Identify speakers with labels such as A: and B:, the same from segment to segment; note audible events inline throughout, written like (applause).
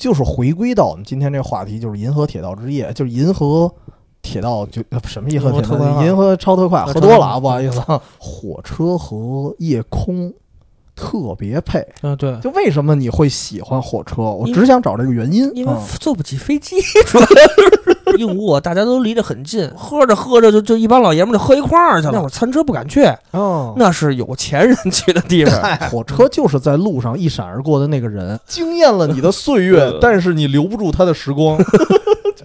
A: 就是回归到我们今天这个话题，就是银河铁道之夜，就是银河铁道就呃什么银河铁道，
B: 银河
A: 超特快，
B: 呃
A: 喝多了啊，不好意思啊。火车和夜空特别配，
B: 嗯，对，
A: 就为什么你会喜欢火车？我只想找这个原因。
B: 因为
A: 嗯
B: 坐不起飞机，(laughs) 主要是 (laughs) 硬卧，大家都离得很近，(laughs) 喝着喝着就就一帮老爷们就喝一块儿去了。那会儿餐车不敢去，
A: 哦，
B: 那是有钱人去的地方。
A: 火车就是在路上一闪而过的那个人，(laughs) 惊艳了你的岁月，但是你留不住他的时光。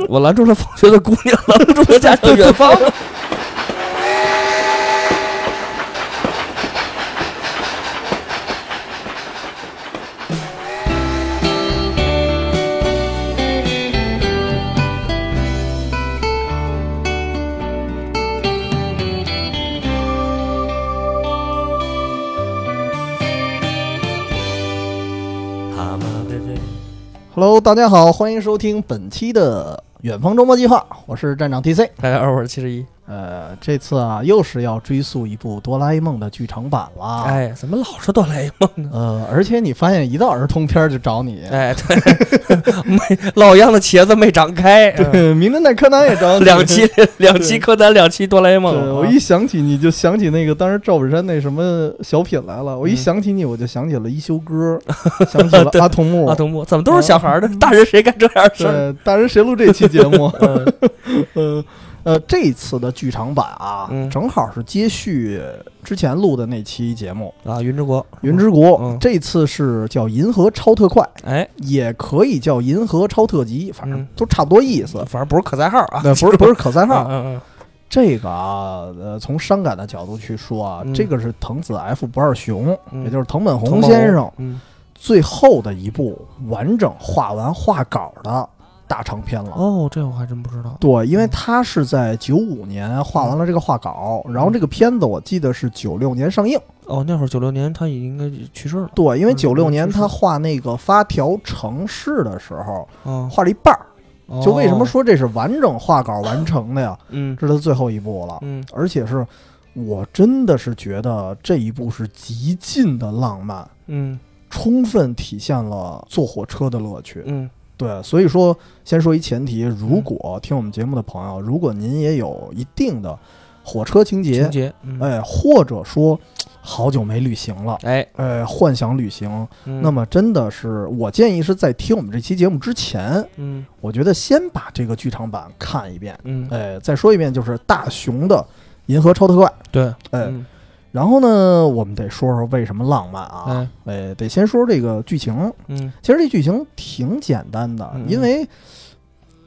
B: 我拦住了放学的姑娘，拦不住了家乡远方。
A: Hello，大家好，欢迎收听本期的远方周末计划，我是站长 TC。
B: 大家好，我是七十一。
A: 呃，这次啊，又是要追溯一部哆啦 A 梦的剧场版了。，
B: 哎，怎么老是哆啦 A 梦呢？
A: 呃，而且你发现一到儿童片儿就找你，(laughs)
B: 哎，对，没老样的茄子没长开。(laughs) 嗯
A: 对，名侦探柯南也找你。
B: 两期 (laughs) 两期柯南，两期哆啦 A 梦。
A: 对，我
B: 啊
A: 一想起你就想起那个当时赵本山那什么小品来了。我一
B: 嗯
A: 想起你，我就想起了一休哥，想起了阿童木。
B: 阿童木怎么都是小孩儿的？大人谁干这样的事儿？
A: 对，大人谁录这期节目？
B: 嗯
A: 呃呃，这次的剧场版啊，
B: 嗯。
A: 正好是接续之前录的那期节目
B: 啊，云之国，《
A: 云之国》
B: 嗯。
A: 这次是叫《银河超特快》，
B: 哎，
A: 也可以叫《银河超特急》，反正
B: 嗯。
A: 都差不多意思。
B: 反正不是可赛号啊，
A: 对，不是不是可赛号。(laughs)
B: 嗯嗯
A: 这个啊，呃，从伤感的角度去说啊，
B: 嗯。
A: 这个是藤子 F 不二雄，
B: 嗯。
A: 也就是藤本
B: 嗯，
A: 弘先生
B: 嗯，
A: 最后的一部完整画完画稿的大长篇了。
B: 哦，这我还真不知道。
A: 对，因为
B: 嗯
A: 他是在九五年画完了这个画稿，然后这个片子我记得是九六年上映。
B: 哦，那会儿九六年他已经应该去世了。
A: 对，因为
B: 嗯
A: 九六年他画那个发条城市的时候，
B: 哦，
A: 画了一半儿。就为什么
B: 哦？
A: 说这是完整画稿完成的呀？
B: 嗯
A: 这是他最后一部了，
B: 嗯
A: 而且是我真的是觉得这一部是极尽的浪漫，
B: 嗯
A: 充分体现了坐火车的乐趣。
B: 嗯
A: 对，所以说先说一前提，如果听我们节目的朋友，如果您也有一定的火车情节
B: 情，节，嗯。
A: 哎，或者说好久没旅行了，
B: 哎，
A: 哎，幻想旅行，
B: 嗯
A: 那么真的是我建议是在听我们这期节目之前，
B: 嗯。
A: 我觉得先把这个剧场版看一遍，
B: 嗯，
A: 哎，再说一遍就是大雄的《银河超特快》，
B: 对，
A: 哎，
B: 嗯
A: 然后呢，我们得说说为什么浪漫啊，
B: 哎。
A: 哎，得先说这个剧情，
B: 嗯。
A: 其实这剧情挺简单的，
B: 嗯。
A: 因为。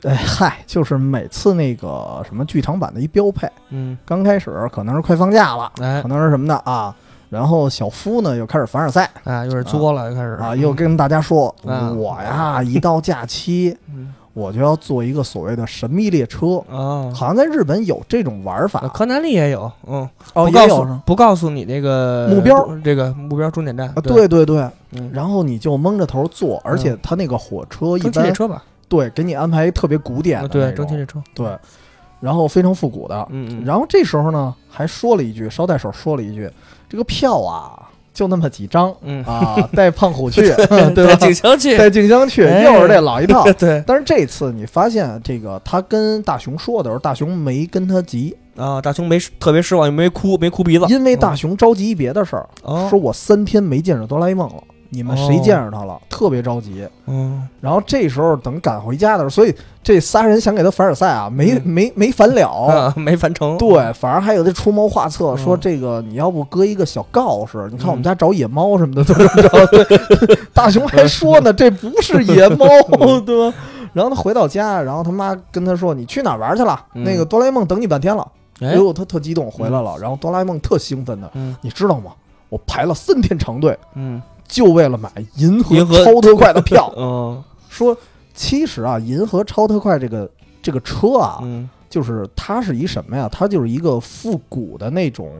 A: 哎嗨，就是每次那个什么剧场版的一标配，
B: 嗯，
A: 刚开始可能是快放假了，
B: 哎。
A: 可能是什么的啊，然后小夫呢又开始凡尔赛
B: 啊，又是作了，又开始。
A: 啊，又跟大家说，
B: 啊。
A: 我呀一到假期
B: 嗯
A: 我就要坐一个所谓的神秘列车，
B: 啊，
A: 好像在日本有这种玩法，
B: 柯南里也有，嗯，
A: 哦
B: 不告诉
A: 也有
B: 不告诉你那个
A: 目标，
B: 这个目标终点站
A: 啊，，对。对对，
B: 嗯，
A: 然后你就蒙着头坐，而且他那个火车一般
B: 列车吧，
A: 对给你安排特别古典的那种。
B: 蒸汽列车，
A: 对，然后非常复古的，
B: 嗯嗯，
A: 然后这时候呢还说了一句，捎带手说了一句，这个票啊就那么几张
B: 嗯，
A: 啊，(laughs) 带胖虎去，对 (laughs)
B: 对，
A: 吧？
B: 景香去，
A: 带静香去，
B: 哎。
A: 又是这老一套。(laughs)
B: 对。
A: 但是这次你发现，这个他跟大雄说的时候，大雄没跟他急，
B: 啊，大雄没特别失望，又没哭，没哭鼻子，
A: 因为大雄着急别的事儿，
B: 哦，
A: 说我三天没见着哆啦 A 梦了，你们谁
B: 哦
A: 见着他了？特别着急。
B: 嗯
A: 然后这时候等赶回家的时候，所以这仨人想给他凡尔赛啊，没、
B: 嗯
A: 没没烦了。
B: 啊，(laughs) 没凡成，
A: 对，反而还有这出谋划策，
B: 嗯
A: 说这个你要不搁一个小告示，你看我们
B: 嗯
A: 家找野猫什么的，怎么着？对，大熊还说呢，(laughs) 这不是野猫，(laughs) 对吧？然后他回到家，然后他妈跟他说：“你去哪儿玩去了？
B: 嗯
A: 那个哆啦 A 梦等你半天了。”
B: 哎
A: 哎，呦，他特激动回来了，然后哆啦 A 梦特兴奋的，
B: 嗯
A: 你知道吗？我排了三天长队，
B: 嗯
A: 就为了买银河超特快的票。(laughs)
B: 嗯
A: 说其实啊，银河超特快这个这个车啊，
B: 嗯
A: 就是它是一什么呀？它就是一个复古的那种，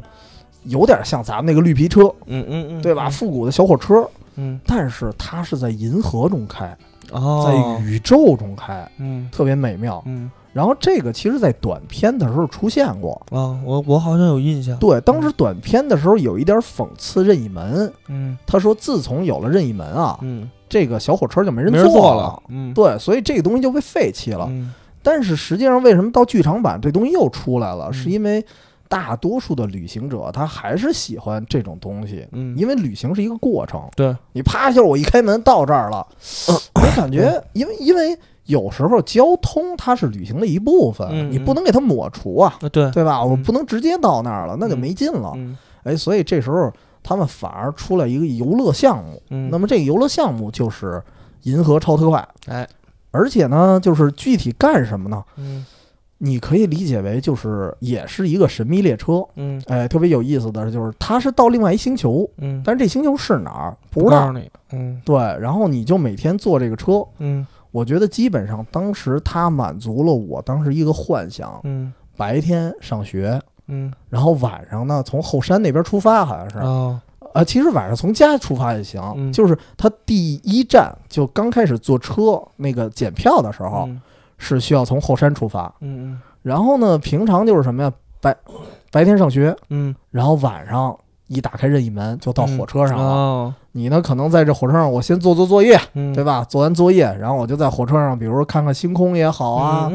A: 有点像咱们那个绿皮车，
B: 嗯嗯嗯，
A: 对吧？复古的小火车，
B: 嗯
A: 但是它是在银河中开，
B: 哦，
A: 在宇宙中开，
B: 嗯
A: 特别美妙。
B: 嗯
A: 然后这个其实，在短片的时候出现过。
B: 啊，我我好像有印象，
A: 对，当时短片的时候有一点讽刺任意门。
B: 嗯
A: 他说，自从有了任意门啊，
B: 嗯
A: 这个小火车就没人
B: 坐
A: 了。
B: 嗯，
A: 对，所以这个东西就被废弃了。
B: 嗯
A: 但是实际上，为什么到剧场版这东西又出来了？
B: 嗯
A: 是因为大多数的旅行者他还是喜欢这种东西，
B: 嗯，
A: 因为旅行是一个过程。
B: 对，
A: 你啪一下，我一开门到这儿了，(laughs) 我感觉，因为因为有时候交通它是旅行的一部分，
B: 嗯
A: 你不能给它抹除啊，
B: 啊对，
A: 对吧？我
B: 嗯。
A: 不能直接到那儿了，那就没劲了。
B: 嗯
A: 哎，所以这时候他们反而出来一个游乐项目，
B: 嗯，
A: 那么这个游乐项目就是银河超特快，
B: 哎，
A: 而且呢，就是具体干什么呢？
B: 嗯。
A: 你可以理解为就是也是一个神秘列车。
B: 嗯。
A: 哎，特别有意思的就是它是到另外一星球，
B: 嗯，
A: 但是这星球是哪儿？不知道。
B: 嗯。
A: 对，然后你就每天坐这个车，
B: 嗯
A: 我觉得基本上当时他满足了我当时一个幻想：
B: 嗯。
A: 白天上学，
B: 嗯，
A: 然后晚上呢从后山那边出发，好像是。
B: 哦，
A: 呃，其实晚上从家出发也行，
B: 嗯。
A: 就是他第一站就刚开始坐车那个检票的时候，
B: 嗯。
A: 是需要从后山出发。
B: 嗯
A: 然后呢，平常就是什么呀，白白天上学，
B: 嗯。
A: 然后晚上一打开任意门就到火车
B: 嗯，
A: 上了。
B: 哦，
A: 你呢，可能在这火车上，我先做做作业，
B: 嗯，
A: 对吧？做完作业，然后我就在火车上，比如说看看星空也好啊，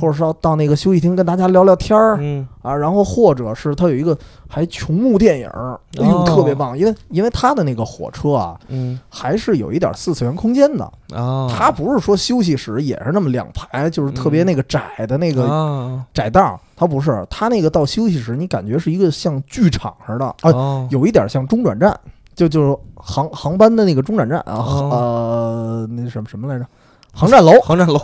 A: 或者说到那个休息厅跟大家聊聊天儿、
B: 嗯
A: 啊，然后或者是它有一个还琼木电影儿，哎呦，
B: 哦
A: 特别棒，因为因为它的那个火车啊，
B: 嗯
A: 还是有一点四次元空间的，
B: 啊，
A: 它不是说休息室也是那么两排，就是特别那个窄的那个
B: 啊
A: 窄道，它不是，它那个到休息室，你感觉是一个像剧场似的啊，
B: 哦，
A: 有一点像中转站，就就是航航班的那个中转站啊，
B: 哦
A: 呃，那什么什么来着？航站楼。
B: 航站楼，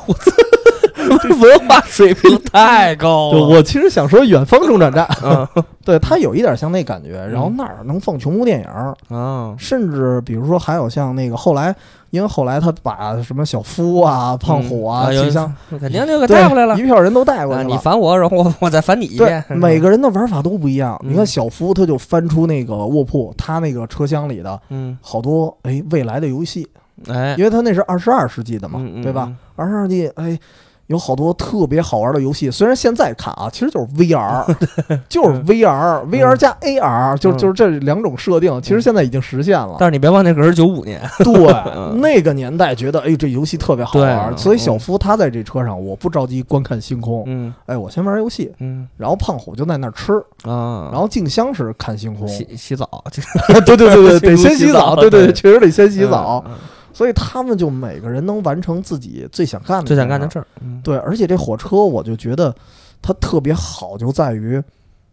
B: (laughs) 文化水平太高
A: 就
B: 了，
A: 我其实想说远方中转站，(laughs)
B: 嗯 (laughs)
A: 对，它有一点像那感觉。然后那儿能放琼木电影，
B: 啊，
A: 甚至比如说还有像那个后来，因为后来他把什么小夫啊、胖虎啊、
B: 嗯有
A: 齐香，
B: 肯定就给带回来了
A: 一。票人都带过
B: 啊
A: 来了。
B: 你烦我，然后我我再烦你一
A: 对
B: 遍。，
A: 每个人的玩法都不一样。
B: 嗯
A: 你看小夫他就翻出那个卧铺，他那个车厢里的
B: 嗯，
A: 好多哎未来的游戏，
B: 哎，
A: 因为他那是二十二世纪的嘛，
B: 嗯嗯
A: 对吧？？二十二世纪哎。有好多特别好玩的游戏，虽然现在看啊，其实就是 VR，(laughs) 就是 VR，VR 加 AR，就
B: 嗯。
A: 就是这两种设定，其实现在已经实现了。
B: 但是你别忘那可是九五年，
A: 对，(laughs)
B: 嗯。
A: 那个年代觉得，哎，这游戏特别好玩，所以小夫他在这车上，我不着急观看星空，
B: 嗯。
A: 哎，我先玩游戏，
B: 嗯
A: 然后胖虎就在那儿吃，
B: 啊，
A: 然后静香是看星空，(laughs)
B: 洗洗澡，
A: 对对对对，得先洗澡，对对，确实得先洗澡，所以他们就每个人能完成自己最想干的，
B: 最想干的。事儿，嗯。
A: 对，而且这火车我就觉得它特别好，就在于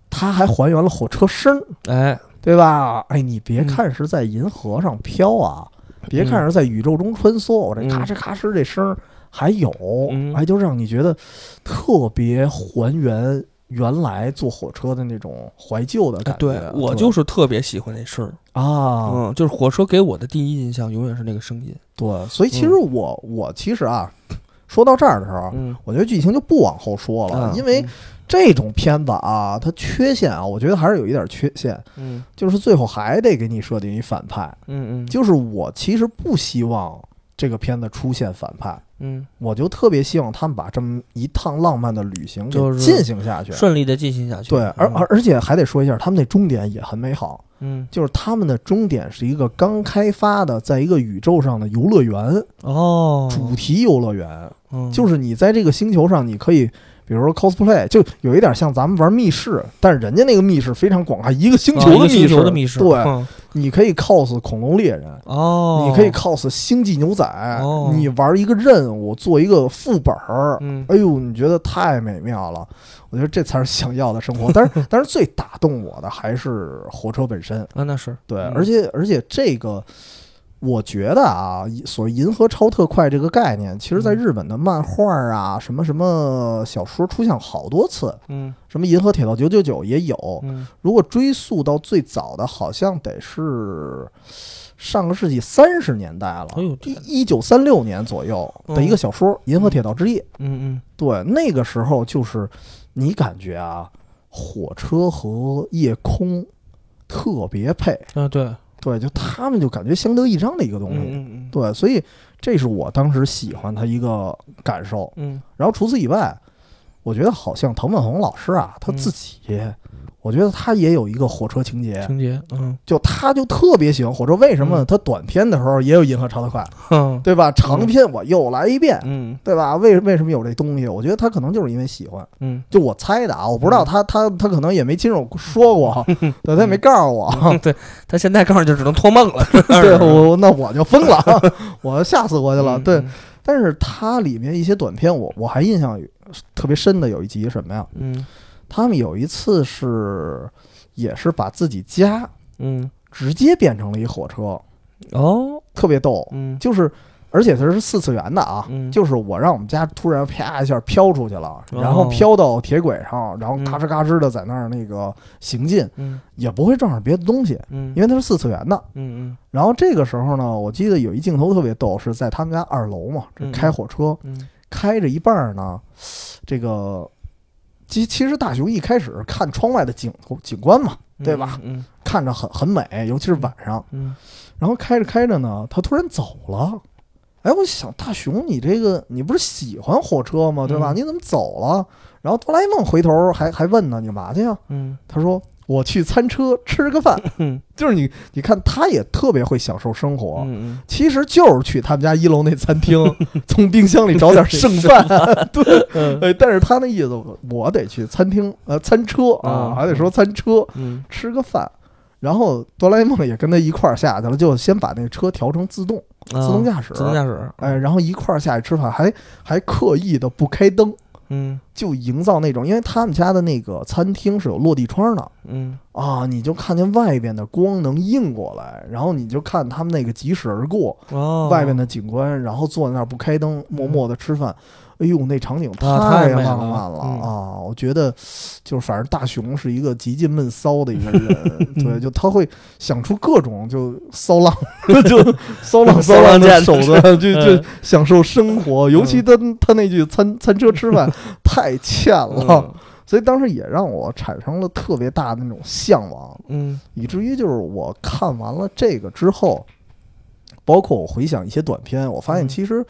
A: 它还还原了火车声，
B: 哎，
A: 对吧？哎，你别
B: 嗯。
A: 看是在银河上飘啊，别看是在宇宙中穿梭，我这
B: 嗯。
A: 咔哧咔哧这声儿还有，
B: 嗯。
A: 哎，就让你觉得特别还原原来坐火车的那种怀旧的
B: 哎
A: 感觉。
B: 对我就是特别喜欢那声儿，
A: 啊，
B: 嗯，就是火车给我的第一印象永远是那个声音，
A: 对，所以其实我我其实啊，说到这儿的时候，
B: 嗯，
A: 我觉得剧情就不往后说了，
B: 啊
A: 因为这种片子啊，它缺陷啊，我觉得还是有一点缺陷，
B: 嗯。
A: 就是最后还得给你设定一反派。
B: 嗯嗯，
A: 就是我其实不希望这个片子出现反派，
B: 嗯。
A: 我就特别希望他们把这么一趟浪漫的旅行给
B: 就
A: 进行下去。
B: 顺利的进行下去，
A: 对，而
B: 嗯。
A: 而而且还得说一下，他们那终点也很美好，
B: 嗯。
A: 就是他们的终点是一个刚开发的，在一个宇宙上的游乐园，
B: 哦，
A: 主题游乐园，
B: 嗯。
A: 就是你在这个星球上，你可以。比如说 cosplay，就有一点像咱们玩密室，但是人家那个密室非常广啊，一个星球的密室，
B: 球的密室，
A: 对，
B: 嗯。
A: 你可以 cos 恐龙猎人，
B: 哦，
A: 你可以 cos 星际牛仔，
B: 哦。
A: 你玩一个任务，做一个副本儿，
B: 嗯。
A: 哎呦，你觉得太美妙了。我觉得这才是想要的生活。但是，(laughs) 但是最打动我的还是火车本身。
B: 啊，那是。
A: 对，
B: 嗯。
A: 而且而且这个，我觉得啊，所谓银河超特快这个概念，其实在
B: 嗯。
A: 日本的漫画啊，什么什么小说出现好多次，
B: 嗯。
A: 什么银河铁道九九九也有。
B: 嗯。
A: 如果追溯到最早的，好像得是上个世纪三十年代了，
B: 哎呦天
A: 一九三六年左右的一个小说《银河铁道之夜》。
B: 嗯嗯
A: 对，那个时候就是你感觉啊，火车和夜空特别配，
B: 嗯啊对，
A: 对，就他们就感觉相得益彰的一个东西。
B: 嗯嗯
A: 对，所以这是我当时喜欢他一个感受。
B: 嗯
A: 然后除此以外，我我觉得好像滕本红老师啊，他自己，我觉得他也有一个火车情节，
B: 情节，嗯
A: 就他就特别喜欢火车。为什么？
B: 嗯
A: 他短片的时候也有《银河超特快》，(laughs)
B: 嗯
A: 对吧？长篇我又来一遍，
B: 嗯
A: 对吧？为为什么有这东西？我觉得他可能就是因为喜欢。
B: 嗯，
A: 就我猜的啊，我不知道他他他可能也没亲手说过，(laughs) 对，他也没告诉我。
B: 对 (laughs) 他现在告诉就只能托梦了，
A: 对我那我就疯了，我吓死过去了。
B: 嗯
A: 对，，但是它里面一些短片，我我还印象特别深的有一集什么呀？
B: 嗯。
A: 他们有一次是也是把自己家
B: 嗯。
A: 直接变成了一火车，
B: 哦，
A: 特别逗。
B: 嗯。
A: 就是而且它是四次元的啊，
B: 嗯。
A: 就是我让我们家突然啪一下飘出去了，
B: 哦。
A: 然后飘到铁轨上，然后
B: 嗯
A: 嘎吱嘎吱的在那儿那个行进，
B: 嗯。
A: 也不会撞上别的东西，
B: 嗯。
A: 因为它是四次元的。
B: 嗯嗯。
A: 然后这个时候呢，我记得有一镜头特别逗，是在他们家二楼嘛，开火车，
B: 嗯
A: 开着一半儿呢，这个其其实大雄一开始看窗外的景景观嘛，对吧？
B: 嗯
A: 看着很很美，尤其是晚上。
B: 嗯
A: 然后开着开着呢，他突然走了。哎，我想大雄，你这个你不是喜欢火车吗？对吧？
B: 嗯
A: 你怎么走了？然后哆啦 A 梦回头还还问呢，你干嘛去呀？
B: 嗯
A: 他说我去餐车吃个饭。(laughs)
B: 嗯。
A: 就是你你看，他也特别会享受生活。
B: 嗯
A: 其实就是去他们家一楼那餐厅，(laughs) 从冰箱里找点剩饭。(laughs) 对，但是他那意思，我得去餐厅，呃，餐车啊，
B: 嗯
A: 还得说餐车
B: 嗯。
A: 吃个饭。然后哆啦 A 梦也跟他一块儿下去了，就先把那车调成自动自动驾驶，
B: 自动驾驶，
A: 哎，然后一块儿下去吃饭，还还刻意的不开灯，
B: 嗯。
A: 就营造那种，因为他们家的那个餐厅是有落地窗的，
B: 嗯。
A: 啊，你就看见外边的光能映过来，然后你就看他们那个疾驶而过，
B: 哦，
A: 外边的景观，然后坐在那儿不开灯，默默的吃饭。哎呦，那场景
B: 啊太美
A: 浪
B: 了
A: 漫了
B: 嗯
A: 啊！我觉得，就是反正大雄是一个极尽闷骚的一个人，(laughs) 对，就他会想出各种就骚浪，(laughs) 就 (laughs) 骚浪骚浪的手段，就就
B: 嗯
A: 享受生活。尤其他他那句餐餐车吃饭太欠了，
B: 嗯
A: 所以当时也让我产生了特别大的那种向往。
B: 嗯
A: 以至于就是我看完了这个之后，包括我回想一些短片，我发现
B: 嗯
A: 其实，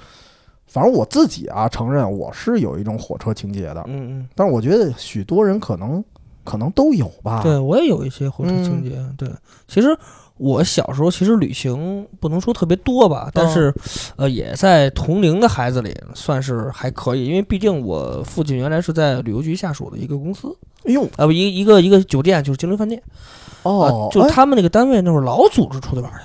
A: 反正我自己啊承认我是有一种火车情节的，
B: 嗯嗯，
A: 但是我觉得许多人可能可能都有吧。
B: 对我也有一些火车情节。对，其实我小时候其实旅行不能说特别多吧，但是呃也在同龄的孩子里算是还可以，因为毕竟我父亲原来是在旅游局下属的一个公司，
A: 哎呦
B: 呃不一一个一个酒店就是金陵饭店。
A: 哦
B: 啊，，就
A: 哎。
B: 他们那个单位那会儿老组织出去玩去。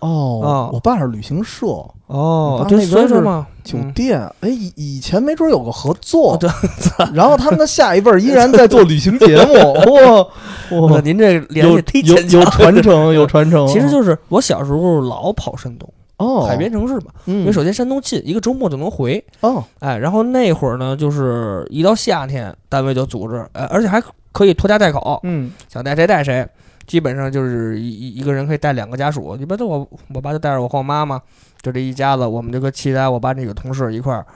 A: 哦
B: 啊，
A: 我爸是旅行社。
B: 哦，
A: 他
B: 对，
A: 那边是
B: 所以说嘛，
A: 酒
B: 嗯。
A: 店，哎以以前没准有个合作
B: 哦，对。(laughs)
A: 然后他们的下一辈儿依然在做旅行节目，哇 (laughs)
B: 哇，
A: 哇，
B: 您这联
A: 有
B: 系忒
A: 有有。传承，(laughs) 有传承。
B: 其实就是我小时候老跑山东，
A: 哦，
B: 海边城市嘛，因为
A: 嗯
B: 首先山东近，一个周末就能回。
A: 哦，
B: 哎，然后那会儿呢，就是一到夏天，单位就组织，哎，而且还可以拖家带口，
A: 嗯。
B: 想带谁带谁，基本上就是一一一个人可以带两个家属。一般都我我爸就带着我和我妈嘛，就这一家子，我们就跟其他我爸那个同事一块儿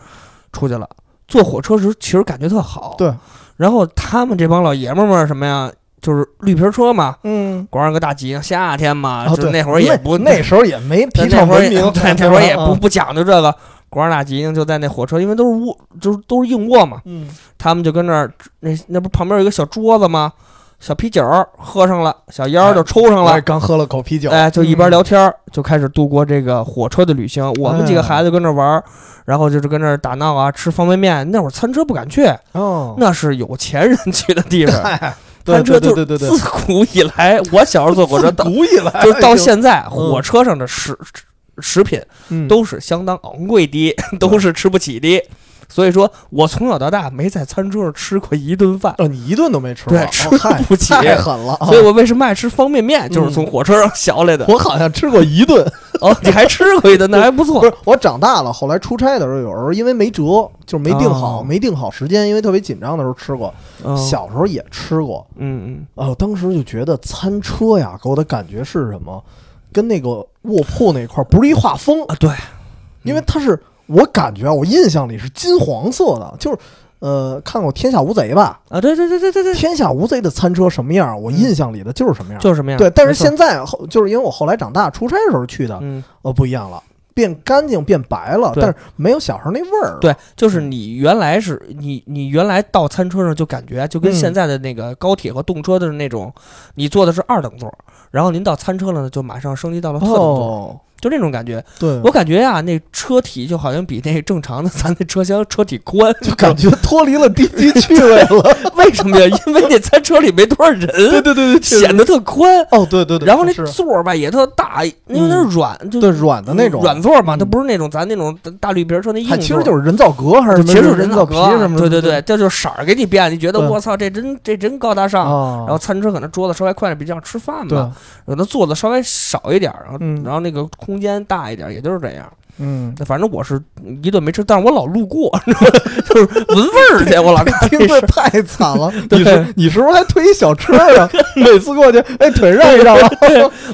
B: 出去了。坐火车时其实感觉特好，
A: 对，
B: 然后他们这帮老爷们儿们什么呀，就是绿皮车嘛，
A: 嗯。
B: 光上个大吉祥，夏天嘛，就那会儿也不
A: 那时候也没提倡文明，(laughs)
B: 对，那会儿也不
A: 啊
B: 不讲究这个，光上大吉祥就在那火车，因为都是卧，就是都是硬卧嘛，
A: 嗯
B: 他们就跟那儿，那那不旁边有一个小桌子吗？小啤酒儿喝上了，小烟儿就抽上了
A: 刚喝了口啤酒，
B: 哎，就一边
A: 嗯
B: 聊天儿，就开始度过这个火车的旅行。我们几个
A: 哎
B: 孩子跟那玩儿，然后就是跟那儿打闹啊，吃方便面。那会儿餐车不敢去，
A: 哦，
B: 那是有钱人去的地方。(laughs) 餐车就
A: 对对对对对，
B: 自古以来，我小时候坐火车到
A: 自古以来
B: 就是到现在，火车上的食食品
A: 嗯
B: 都是相当昂贵的，都是吃不起的。所以说我从小到大没在餐桌上吃过一顿饭，
A: 哦，你一顿都没吃过，
B: 吃不起
A: 太狠了啊。
B: 所以我为什么爱吃方便面，就是从火车上学来的。
A: 我好像吃过一顿，(laughs)
B: 哦，你还吃过一顿，(laughs) 那还不错
A: 不。是我长大了，后来出差的时候，有时候因为没辙，就是没定好，
B: 哦
A: 没定好时间，因为特别紧张的时候吃过。
B: 嗯
A: 小时候也吃过，
B: 嗯
A: 嗯。哦，当时就觉得餐车呀，给我的感觉是什么？跟那个卧铺那块儿不是一画风
B: 嗯，啊，对，
A: 因为它是我感觉啊，我印象里是金黄色的，就是呃，看过《天下无贼》吧？
B: 啊，对对对对对对，《
A: 天下无贼》的餐车什么样？我印象里的就是什么样。
B: 就是什么样？
A: 对，但是现在后就是因为我后来长大出差的时候去的，
B: 嗯
A: 呃，不一样了。变干净变白了，但是没有小时候那味儿。
B: 对，就是你原来是你你原来到餐车上就感觉就跟
A: 嗯
B: 现在的那个高铁和动车的那种，你坐的是二等座，然后您到餐车了呢，就马上升级到了特等座，
A: 哦，
B: 就那种感觉。
A: 对，
B: 我感觉呀、那车体就好像比那正常的 (laughs) 咱那车厢车体宽，
A: 就感觉脱离了低级趣味了。(laughs)
B: 为什么呀？因为那餐车里没多少人，(laughs)
A: 对对对对，
B: 显得特宽。
A: 哦，对对对，
B: 然后那座儿吧也特大，因为它是软，就
A: 对软的那种
B: 软座嘛，
A: 嗯
B: 它不是那种咱那种大绿皮车那硬座。
A: 其实就是人造革还是什么
B: 其实就是
A: 人造皮
B: 革
A: 什么？
B: 对对对，这就是色儿给你变，你觉得
A: 对
B: 我操，这真这真高大上。
A: 啊，
B: 然后餐车可能桌子稍微宽点，比这样吃饭
A: 对
B: 嘛，，可能坐的稍微少一点儿，然后
A: 嗯
B: 然后那个空间大一点，也就是这样。
A: 嗯，
B: 反正我是一顿没吃，但是我老路过，(laughs) 就是闻味儿去，我老 (laughs)
A: 听。着太惨了。
B: 对
A: 你是 (laughs) 你是不是还推一小车啊？每次过去，哎，腿让一让啊，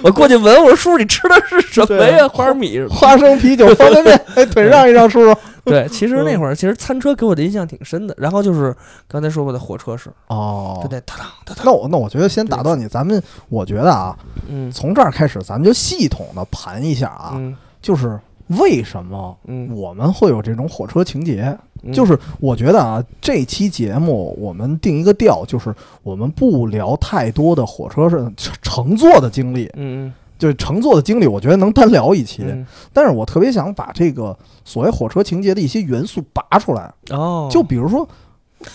B: 我过去闻，我说叔叔你吃的是什么呀？花生米。
A: 花生啤酒方便面，哎，腿让一让，叔叔。(laughs)
B: 对，其实那
A: 嗯。
B: 会儿其实餐车给我的印象挺深的。然后就是刚才说过的火车是，
A: 哦。
B: 对，对，哒当哒当，
A: 那我那我觉得先打断你，咱们我觉得啊，
B: 嗯。
A: 从这儿开始，咱们就系统的盘一下啊，
B: 嗯。
A: 就是为什么
B: 嗯，
A: 我们会有这种火车情节？
B: 嗯。
A: 就是我觉得啊，这期节目我们定一个调，就是我们不聊太多的火车上乘乘坐的经历，
B: 嗯
A: 就是乘坐的经历，我觉得能单聊一期。
B: 嗯
A: 但是我特别想把这个所谓火车情节的一些元素拔出来，
B: 哦，
A: 就比如说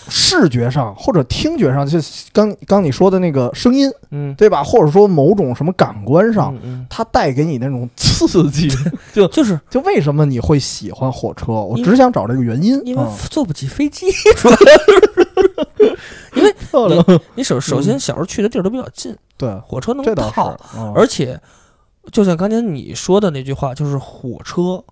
A: 视觉上或者听觉上，就刚刚你说的那个声音，
B: 嗯
A: 对吧？或者说某种什么感官上，
B: 嗯嗯
A: 它带给你那种刺激。(laughs)
B: 就就是
A: 就为什么你会喜欢火车？我只想找这个原因。
B: 因为
A: 嗯
B: 坐不起飞机，(laughs) 因为你你首首先小时候去的地儿都比较近，
A: 对，
B: 火车能套，
A: 嗯
B: 而且就像刚才你说的那句话，就是火车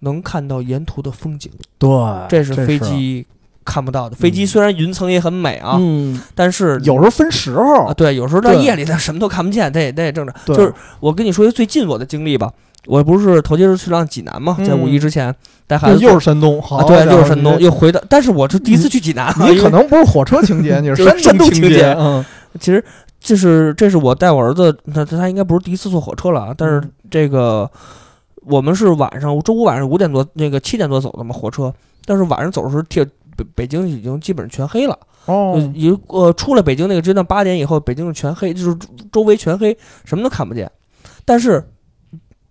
B: 能看到沿途的风景，
A: 对，
B: 这是
A: 是
B: 飞机看不到的。飞机
A: 嗯
B: 虽然云层也很美啊，
A: 嗯，
B: 但是
A: 有时候分时候
B: 啊，，对，有时候在
A: 对
B: 夜里它什么都看不见，这也这也正常。就是我跟你说一个最近我的经历吧，我不是头些日去趟济南嘛，在五一
A: 嗯
B: 之前带孩子
A: 又是山东，好
B: 啊，对，又是山东，又回到，但是我是第一次去济南啊，
A: 你可能不是火车情节，你
B: 是山东
A: 情
B: 情节
A: 嗯，
B: 其实就是这是我带我儿子，他他应该不是第一次坐火车了啊，但是
A: 嗯。
B: 这个我们是晚上周五晚上五点多那个七点多走的嘛火车，但是晚上走的时候天北北京已经基本上全黑了，
A: 哦。
B: 就，已经呃出了北京那个阶段八点以后，北京是全黑，就是周周围全黑，什么都看不见。但是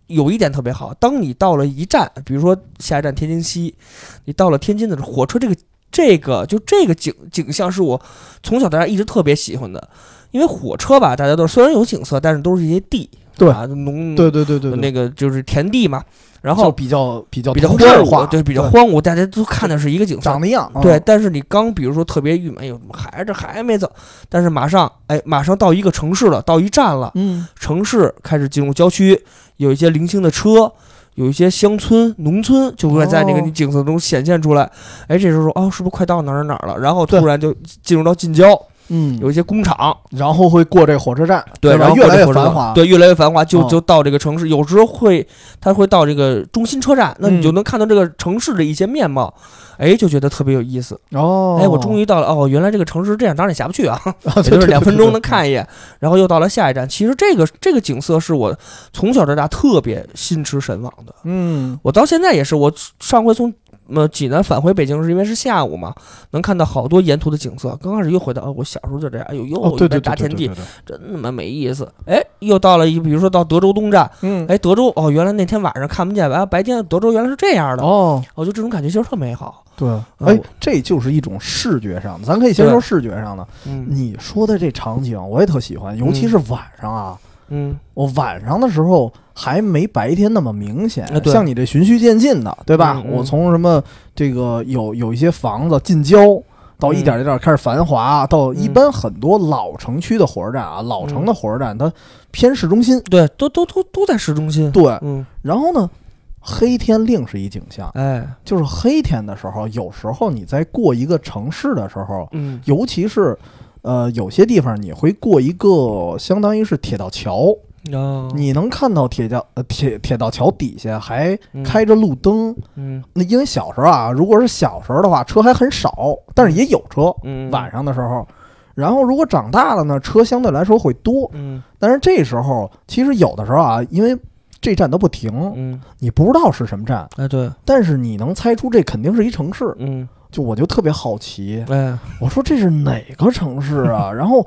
B: 有一点特别好，当你到了一站，比如说下一站天津西，你到了天津的时候，火车这个这个就这个景景象是我从小到大一直特别喜欢的，因为火车吧，大家都虽然有景色，但是都是一些地，
A: 对
B: 啊，农
A: 对对对对，对
B: 那个就是田地嘛，然后
A: 比较比较
B: 比较荒，芜，对，比较荒芜，大家都看的是一个景色
A: 长，得一样，嗯
B: 对，，但是你刚比如说特别郁闷，哎呦，怎么还这还没走？但是马上，哎，马上到一个城市了，到一站了，
A: 嗯，
B: 城市开始进入郊区，有一些零星的车，有一些乡村、农村就会在那个景色中显现出来。哎，这时候说，哦，是不是快到哪儿哪儿了？然后突然就进入到近郊，
A: 嗯，
B: 有一些工厂，
A: 然后会过这个火车站，
B: 对，然后
A: 越来越繁华，
B: 对，越来越繁华，就
A: 哦
B: 就到这个城市，有时候会，它会到这个中心车站，那你就
A: 嗯
B: 能看到这个城市的一些面貌，哎，就觉得特别有意思。
A: 哦，
B: 哎，我终于到了哦，原来这个城市是这样，当然也下不去啊，(laughs) 就是两分钟能，看一眼，然后又到了下一站。其实这个这个景色是我从小到大特别心驰神往的，
A: 嗯，
B: 我到现在也是，我上回从呃济南返回北京是因为是下午嘛，能看到好多沿途的景色。刚开始又回到，哦，我小时候就这样，哎呦，
A: 哦，
B: 又一片大天地，真他妈没意思。哎，又到了一，比如说到德州东站，
A: 嗯，
B: 哎，德州哦，原来那天晚上看不见，完了白天德州原来是这样的，
A: 哦，
B: 我就这种感觉其实特美好。
A: 对，
B: 啊
A: 哎，这就是一种视觉上的，咱可以先说视觉上的。
B: 嗯。
A: 你说的这场景我也特喜欢，尤其是晚上啊，
B: 嗯。
A: 我晚上的时候还没白天那么明显
B: 啊，
A: 像你这循序渐进的，对吧？
B: 嗯嗯
A: 我从什么这个有有一些房子近郊。到一点一点开始繁华，到一般很多老城区的火车站啊，老城的火车站它偏市中心，
B: 对，都都都都在市中心。
A: 对。
B: 嗯，
A: 然后呢，黑天另是一景象，
B: 哎，
A: 就是黑天的时候，有时候你在过一个城市的时候，
B: 嗯
A: 尤其是呃有些地方你会过一个相当于是铁道桥，
B: 哦，
A: 你能看到铁桥呃铁铁道桥底下还
B: 嗯
A: 开着路灯。
B: 嗯。
A: 那因为小时候啊，如果是小时候的话，车还很少，但是也有车。
B: 嗯，
A: 晚上的时候，然后如果长大了呢，车相对来说会多。
B: 嗯。
A: 但是这时候其实有的时候啊，因为这站都不停，
B: 嗯，
A: 你不知道是什么站，
B: 哎对，
A: 但是你能猜出这肯定是一城市，
B: 嗯，
A: 就我就特别好奇，
B: 哎，
A: 我说这是哪个城市啊？(laughs) 然后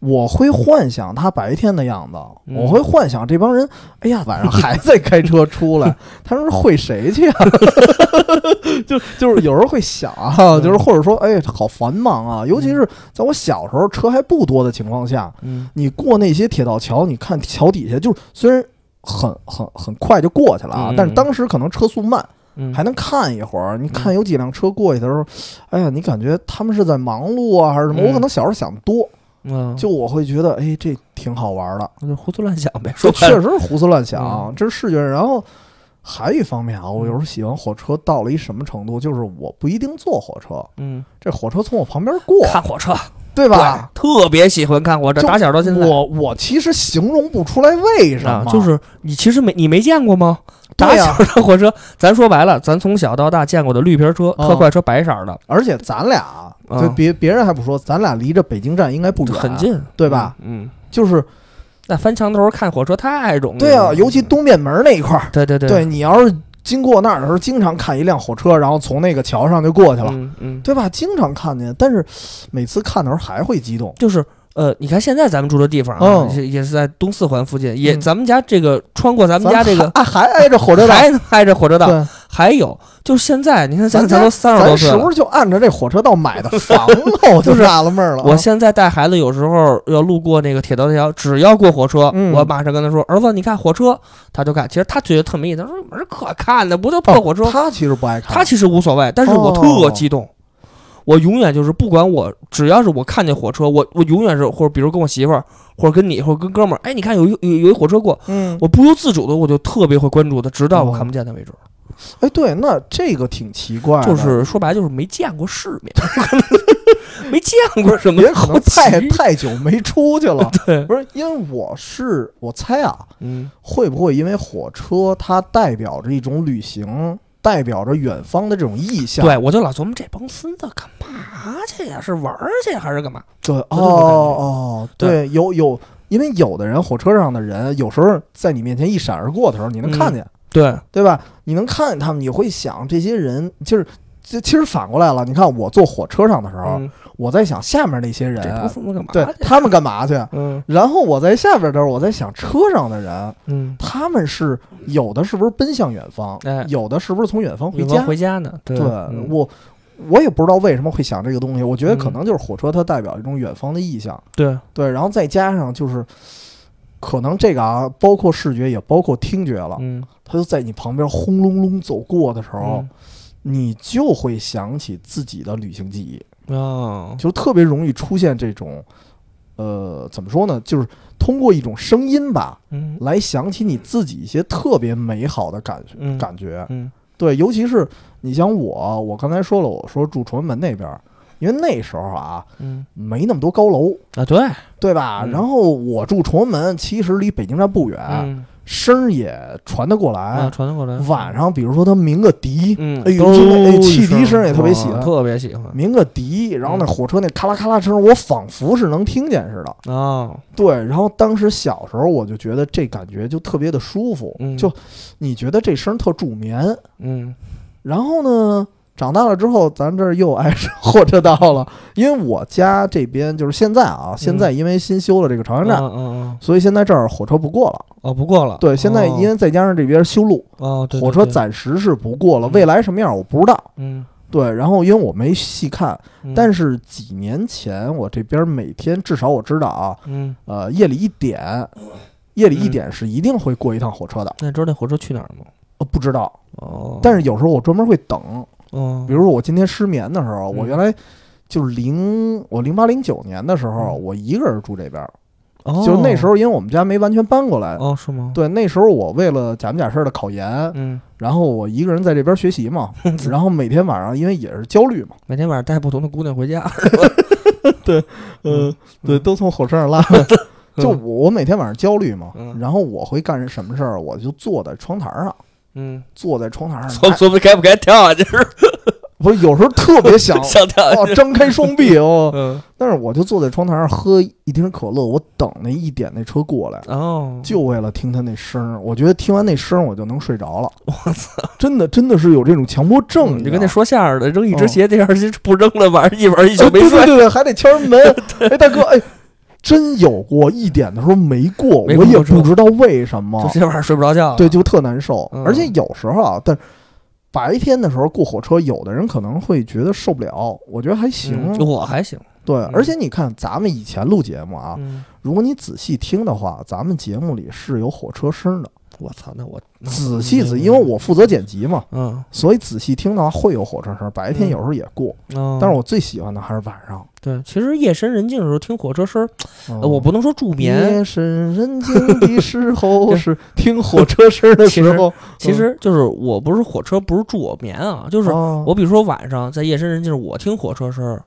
A: 我会幻想他白天的样子，
B: 嗯
A: 我会幻想这帮人，哎呀，(laughs) 晚上还在开车出来，(laughs) 他们是会谁去啊？(laughs) 就就是有时候会想啊，
B: 嗯
A: 就是或者说，哎，好繁忙啊，尤其是在我小时候车还不多的情况下，
B: 嗯
A: 你过那些铁道桥，你看桥底下，就是虽然很很很快就过去了啊，
B: 嗯
A: 但是当时可能车速慢。
B: 嗯，
A: 还能看一会儿。你看有几辆车过去的时候，哎呀，你感觉他们是在忙碌啊，还是什么？
B: 嗯
A: 我可能小时候想得多，
B: 嗯，
A: 就我会觉得，哎，这挺好玩的。
B: 那就胡思乱想呗，说
A: 确实是胡思乱想
B: 嗯，
A: 这是视觉。然后还有一方面啊，我有时候喜欢火车到了一什么程度，就是我不一定坐火车，
B: 嗯，
A: 这火车从我旁边过，
B: 看火车，
A: 对吧？
B: 对，特别喜欢看火车，打小到现在。
A: 我我其实形容不出来为什么，，
B: 啊就是你其实没你没见过吗？打小的火车，咱说白了，(laughs) 咱从小到大见过的绿皮车、
A: 啊
B: 特快车，白色儿的，
A: 而且咱俩，
B: 啊
A: 对别别人还不说，咱俩离着北京站应该不远，
B: 很，近，
A: 对吧？
B: 嗯，
A: 就是
B: 那翻墙头看火车太容易了。
A: 对啊，尤其东便门那一块儿。
B: 对对对
A: 对你要是经过那儿的时候，经常看一辆火车，然后从那个桥上就过去了，
B: 嗯嗯，
A: 对吧？经常看见，但是每次看的时候还会激动。
B: 就是呃，你看现在咱们住的地方啊，
A: 嗯。
B: 也也是在东四环附近，也
A: 嗯。
B: 咱们家这个穿过咱们家这个
A: 还还挨着火车道，
B: 还挨着火车道，
A: 对，
B: 还有就是现在你看咱
A: 咱
B: 都三十多岁了
A: 是不。是就按照这火车道买的房了？(laughs) 我就
B: 就是
A: 纳了闷儿了啊。
B: 我现在带孩子有时候要路过那个铁道桥，只要过火车，
A: 嗯
B: 我马上跟他说：“儿子，你看火车。”他就看，其实他觉得特没意思。他说：“有什么可看的？不就破火车？”
A: 哦他其实不爱看，
B: 他其实无所谓，但是我特激动。我永远就是不管我，只要是我看见火车，我我永远是或者比如跟我媳妇儿，或者跟你，或者跟哥们儿，哎，你看有一有有一火车过，
A: 嗯，
B: 我不由自主的我就特别会关注它，直到我
A: 哦
B: 看不见它为止。
A: 哎，对，那这个挺奇怪，
B: 就是说白了就是没见过世面，(laughs) 没见过什么
A: 也可能太太久没出去了。(laughs)
B: 对，
A: 不是，因为我是我猜啊，
B: 嗯
A: 会不会因为火车它代表着一种旅行，代表着远方的这种意象？
B: 对，我就老琢磨这帮孙子干嘛去呀？是玩儿去还是干嘛？
A: 对，哦哦，对，有有，因为有的人火车上的人，有时候在你面前一闪而过的时候，你能看见，
B: 对，
A: 对吧？你能看见他们，你会想这些人就是。这其实反过来了，你看我坐火车上的时候，
B: 嗯，
A: 我在想下面那些人？对他们干嘛去？
B: 嗯
A: 然后我在下边的时候，我在想车上的人，
B: 嗯，
A: 他们是有的是不是奔向远方，
B: 哎
A: 有的是不是从远方回家？
B: 方回家呢？对
A: 对
B: 嗯
A: 我，我也不知道为什么会想这个东西。我觉得可
B: 嗯
A: 能就是火车它代表一种远方的意象，
B: 对，
A: 对，然后再加上就是，可能这个啊，包括视觉也包括听觉了，
B: 嗯，
A: 它就在你旁边轰隆隆走过的时候，
B: 嗯。
A: 你就会想起自己的旅行记忆，
B: 哦，
A: 就特别容易出现这种，呃，怎么说呢？就是通过一种声音吧，
B: 嗯。
A: 来想起你自己一些特别美好的感觉。
B: 嗯。
A: 感觉。
B: 嗯。
A: 对，尤其是你像我，我刚才说了，我说住崇文门那边儿，因为那时候啊
B: 嗯
A: 没那么多高楼，
B: 啊，对，
A: 对吧？
B: 嗯
A: 然后我住崇文门，其实离北京站不远，
B: 嗯
A: 声儿也传得过来。
B: 啊，传得过来。
A: 晚上，比如说他鸣个笛，
B: 嗯，
A: 哎呦
B: 都
A: 听着哎汽笛声也特别喜欢
B: 啊特别喜欢
A: 鸣个笛，然后那
B: 嗯
A: 火车那咔啦咔啦声，我仿佛是能听见似的。
B: 啊，
A: 对，然后当时小时候我就觉得这感觉就特别的舒服，
B: 嗯
A: 就你觉得这声特助眠。
B: 嗯
A: 然后呢，长大了之后，咱这儿又挨上 (laughs) 火车道了，因为我家这边就是现在啊，现在因为新修了这个朝阳站，
B: 嗯嗯嗯，
A: 所以现在这儿火车不过了。
B: 哦，不过了。
A: 对，现在因为再加上这边修路，
B: 哦，对，对
A: 火车暂时是不过了，
B: 嗯
A: 未来什么样我不知道。
B: 嗯，
A: 对，然后因为我没细看，
B: 嗯
A: 但是几年前我这边每天至少我知道啊，
B: 嗯，
A: 呃，夜里一点，夜里一点是一定会过一趟火车的。
B: 那你知道那火车去哪儿吗？
A: 呃，不知道，
B: 哦，
A: 但是有时候我专门会等，
B: 哦，
A: 比如说我今天失眠的时候，我
B: 嗯
A: 原来就是零我零八零九年的时候，
B: 嗯
A: 我一个人住这边，
B: 哦
A: 就是那时候因为我们家没完全搬过来。
B: 哦，是吗？
A: 对，那时候我为了假模假式的考研，
B: 嗯，
A: 然后我一个人在这边学习嘛，(laughs) 然后每天晚上因为也是焦虑嘛，
B: 每天晚上带不同的姑娘回家。(laughs)
A: 对 (laughs) 嗯，对，都从火车上拉。就我我每天晚上焦虑嘛，
B: 嗯
A: 然后我会干什么事儿？我就坐在窗台上，
B: 嗯，
A: 坐在窗台上
B: 琢
A: 拿，
B: 琢磨该不该跳下去？
A: 不是有时候特别想 (laughs)
B: 想跳
A: 哦，张开双臂哦。(laughs)
B: 嗯，
A: 但是我就坐在窗台上喝一瓶可乐，我等那一点那车过来，
B: 哦，
A: 就为了听他那声儿。我觉得听完那声儿我就能睡着了。(laughs)
B: 我操，
A: 真的真的是有这种强迫症，
B: 你就跟那
A: 说
B: 说相声的扔一只鞋，第二只不扔了，晚上一晚上一宿没
A: 对对
B: 睡。
A: 对，还得敲人门。哎，大哥，哎，真有过一点的时候没过，我也不知道为什么
B: 就。这晚上睡不着觉。
A: 对，就特难受。
B: 嗯
A: 而且有时候啊，但白天的时候过火车，有的人可能会觉得受不了，我觉得还行。
B: 嗯，我还行。
A: 对，
B: 嗯
A: 而且你看咱们以前录节目啊，
B: 嗯，
A: 如果你仔细听的话，咱们节目里是有火车声的。
B: 我操，那我
A: 仔细仔，因为我负责剪辑嘛，
B: 嗯，
A: 所以仔细听的话会有火车声。白天
B: 嗯
A: 有时候也过，
B: 嗯。
A: 但是我最喜欢的还是晚上。
B: 对，其实夜深人静的时候听火车声我不能说助眠，
A: 夜深人静的时候 (laughs) 是听火车声的时候，
B: 其实就是我不是火车不是助我眠啊，就是
A: 哦。
B: 我比如说晚上在夜深人静，我听火车声儿，